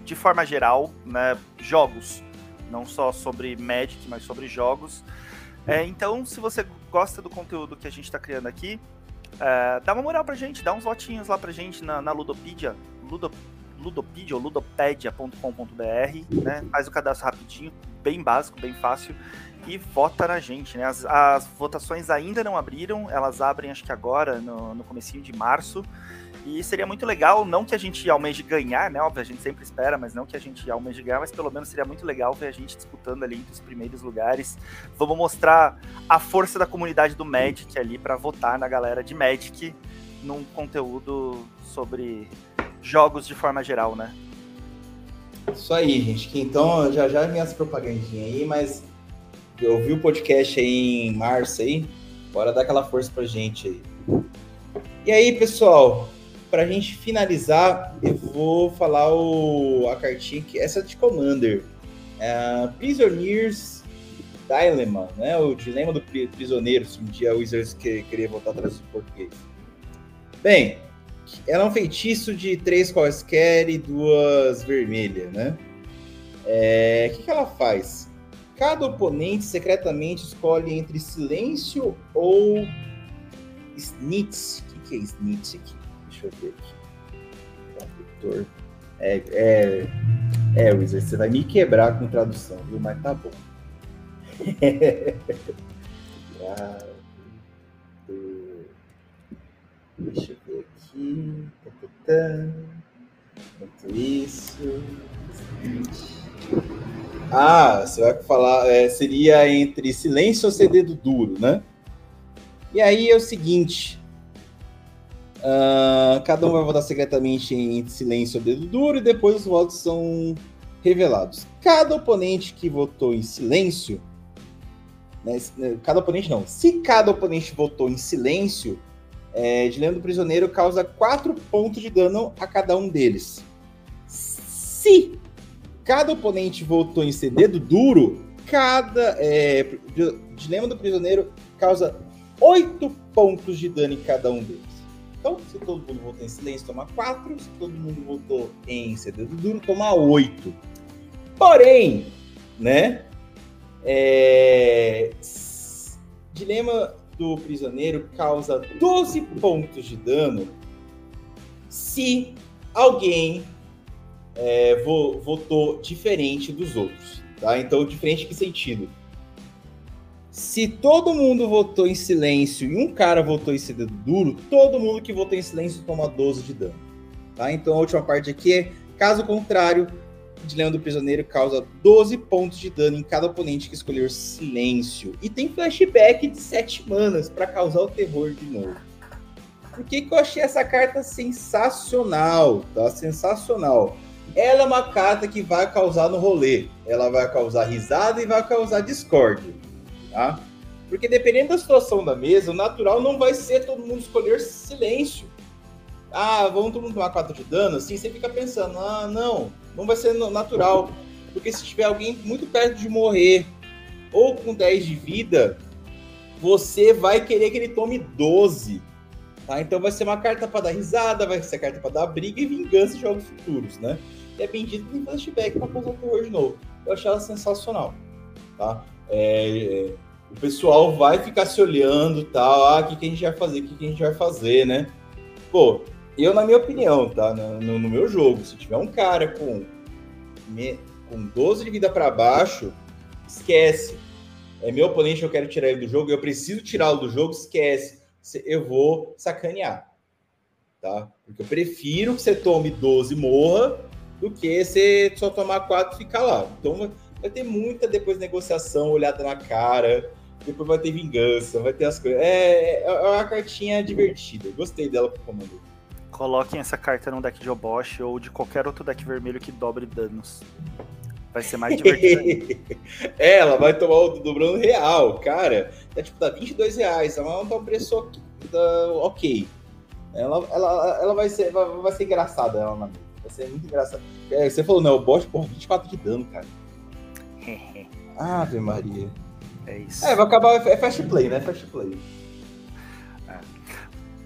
de forma geral, né? Jogos não só sobre Magic, mas sobre jogos. É, então, se você gosta do conteúdo que a gente está criando aqui, é, dá uma moral pra gente, dá uns votinhos lá pra gente na, na Ludopedia, Ludo, Ludopedia ou ludopedia.com.br, né? Faz o cadastro rapidinho, bem básico, bem fácil, e vota na gente, né? As, as votações ainda não abriram, elas abrem acho que agora, no, no comecinho de março, e seria muito legal, não que a gente almeje ganhar, né? Óbvio, a gente sempre espera, mas não que a gente almeje ganhar, mas pelo menos seria muito legal ver a gente disputando ali entre os primeiros lugares. Vamos mostrar a força da comunidade do Magic ali para votar na galera de Magic num conteúdo sobre jogos de forma geral, né? Isso aí, gente. Então, já já minhas propagandinhas aí, mas eu vi o podcast aí em março aí. Bora dar aquela força pra gente aí. E aí, pessoal, para a gente finalizar, eu vou falar o, a cartinha que essa é de Commander. É, Prisoners Dilemma, né? O dilema do prisioneiro, se um dia o Wizards que, querer voltar atrás do português. Bem, ela é um feitiço de três quaisquer e duas vermelhas, né? É, o que, que ela faz? Cada oponente secretamente escolhe entre silêncio ou snitch. O que, que é snitch aqui? Deixa eu ver aqui. Tradutor. É, é, é, Wizard, você vai me quebrar com tradução, viu? Mas tá bom. Deixa eu ver aqui. Enquanto isso. Ah, você vai falar. É, seria entre silêncio ou ser dedo duro, né? E aí é o seguinte: Uh, cada um vai votar secretamente em silêncio ou dedo duro e depois os votos são revelados. Cada oponente que votou em silêncio, né, né cada oponente não, se cada oponente votou em silêncio, é, Dilema do Prisioneiro causa 4 pontos de dano a cada um deles. Se cada oponente votou em ser dedo duro, cada é, Dilema do Prisioneiro causa 8 pontos de dano em cada um deles. Então, se todo mundo votou em silêncio, toma 4. Se todo mundo votou em segredo duro, toma 8. Porém, né? É... Dilema do prisioneiro causa 12 pontos de dano se alguém é, vo votou diferente dos outros. Tá? Então, diferente que sentido? Se todo mundo votou em silêncio e um cara votou em dedo duro, todo mundo que votou em silêncio toma 12 de dano. Tá? Então a última parte aqui é, caso contrário, de Leão do Prisioneiro causa 12 pontos de dano em cada oponente que escolher silêncio. E tem flashback de 7 manas para causar o terror de novo. Por que, que eu achei essa carta sensacional? Tá? Sensacional. Ela é uma carta que vai causar no rolê. Ela vai causar risada e vai causar discórdia tá? Porque dependendo da situação da mesa, o natural não vai ser todo mundo escolher silêncio. Ah, vamos todo mundo tomar 4 de dano, assim, você fica pensando, ah, não, não vai ser natural. Porque se tiver alguém muito perto de morrer ou com 10 de vida, você vai querer que ele tome 12. Tá? Então vai ser uma carta para dar risada, vai ser carta para dar briga e vingança em jogos futuros, né? E é bendito em flashback para causar terror de novo. Eu achei ela sensacional. Tá? É, o pessoal vai ficar se olhando tal, ah, o que, que a gente vai fazer, o que, que a gente vai fazer, né? Pô, eu, na minha opinião, tá? No, no meu jogo, se tiver um cara com, com 12 de vida para baixo, esquece. É meu oponente, eu quero tirar ele do jogo, eu preciso tirá-lo do jogo, esquece. Eu vou sacanear. Tá? Porque eu prefiro que você tome 12 e morra do que você só tomar 4 e ficar lá. Então vai ter muita depois negociação, olhada na cara, depois vai ter vingança, vai ter as coisas. É, é, é uma cartinha divertida. Gostei dela pro comando. Coloquem essa carta num deck de Obosh ou de qualquer outro deck vermelho que dobre danos. Vai ser mais divertido. é, ela vai tomar o dobrando real, cara. É tipo, dá 22 reais. Ela não tá um preço ok. Ela, ela, ela vai, ser, vai, vai ser engraçada, ela na Vai ser muito engraçada. É, você falou, não, o Bosch, porra, 24 de dano, cara. Ave Maria. É isso. É, vai acabar. É fast play, né? Fast play. É.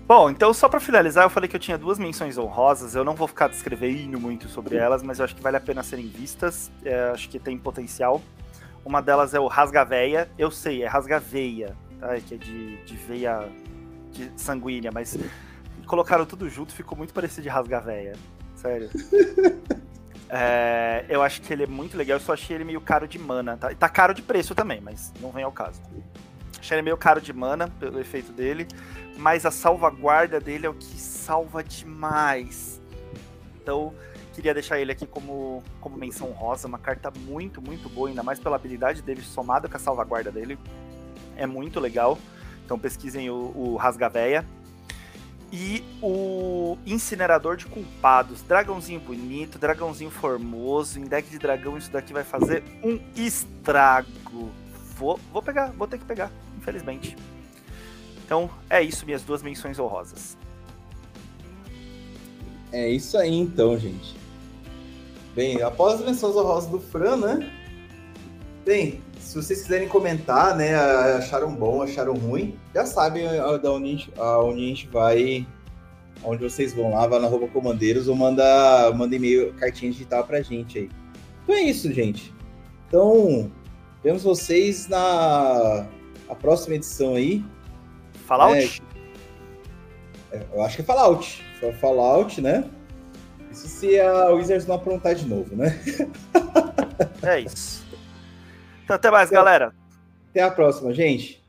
Bom, então só para finalizar, eu falei que eu tinha duas menções honrosas. Eu não vou ficar descrevendo muito sobre elas, mas eu acho que vale a pena serem vistas. É, acho que tem potencial. Uma delas é o Rasgaveia. Eu sei, é Rasgaveia, tá? que é de, de veia de sanguínea, mas colocaram tudo junto, ficou muito parecido de Rasgaveia. Sério. É, eu acho que ele é muito legal, eu só achei ele meio caro de mana. Tá, tá caro de preço também, mas não vem ao caso. Achei ele meio caro de mana, pelo efeito dele, mas a salvaguarda dele é o que salva demais. Então, queria deixar ele aqui como, como menção rosa, uma carta muito, muito boa, ainda mais pela habilidade dele somada com a salvaguarda dele. É muito legal. Então pesquisem o, o Rasgaveia. E o Incinerador de Culpados. Dragãozinho bonito, dragãozinho formoso. Em deck de dragão, isso daqui vai fazer um estrago. Vou, vou pegar, vou ter que pegar, infelizmente. Então, é isso, minhas duas menções honrosas. É isso aí, então, gente. Bem, após as menções honrosas do Fran, né? Bem, se vocês quiserem comentar, né, acharam bom, acharam ruim, já sabem da onde a gente, aonde a gente vai, onde vocês vão lá, vai na roupa comandeiros ou manda, manda e-mail, cartinha digital pra gente aí. Então é isso, gente. Então, vemos vocês na a próxima edição aí. Fallout? É, eu acho que é Fallout. Só Fallout, né? Isso se a Wizards não aprontar de novo, né? É isso. Então, até mais, galera. Até a próxima, gente.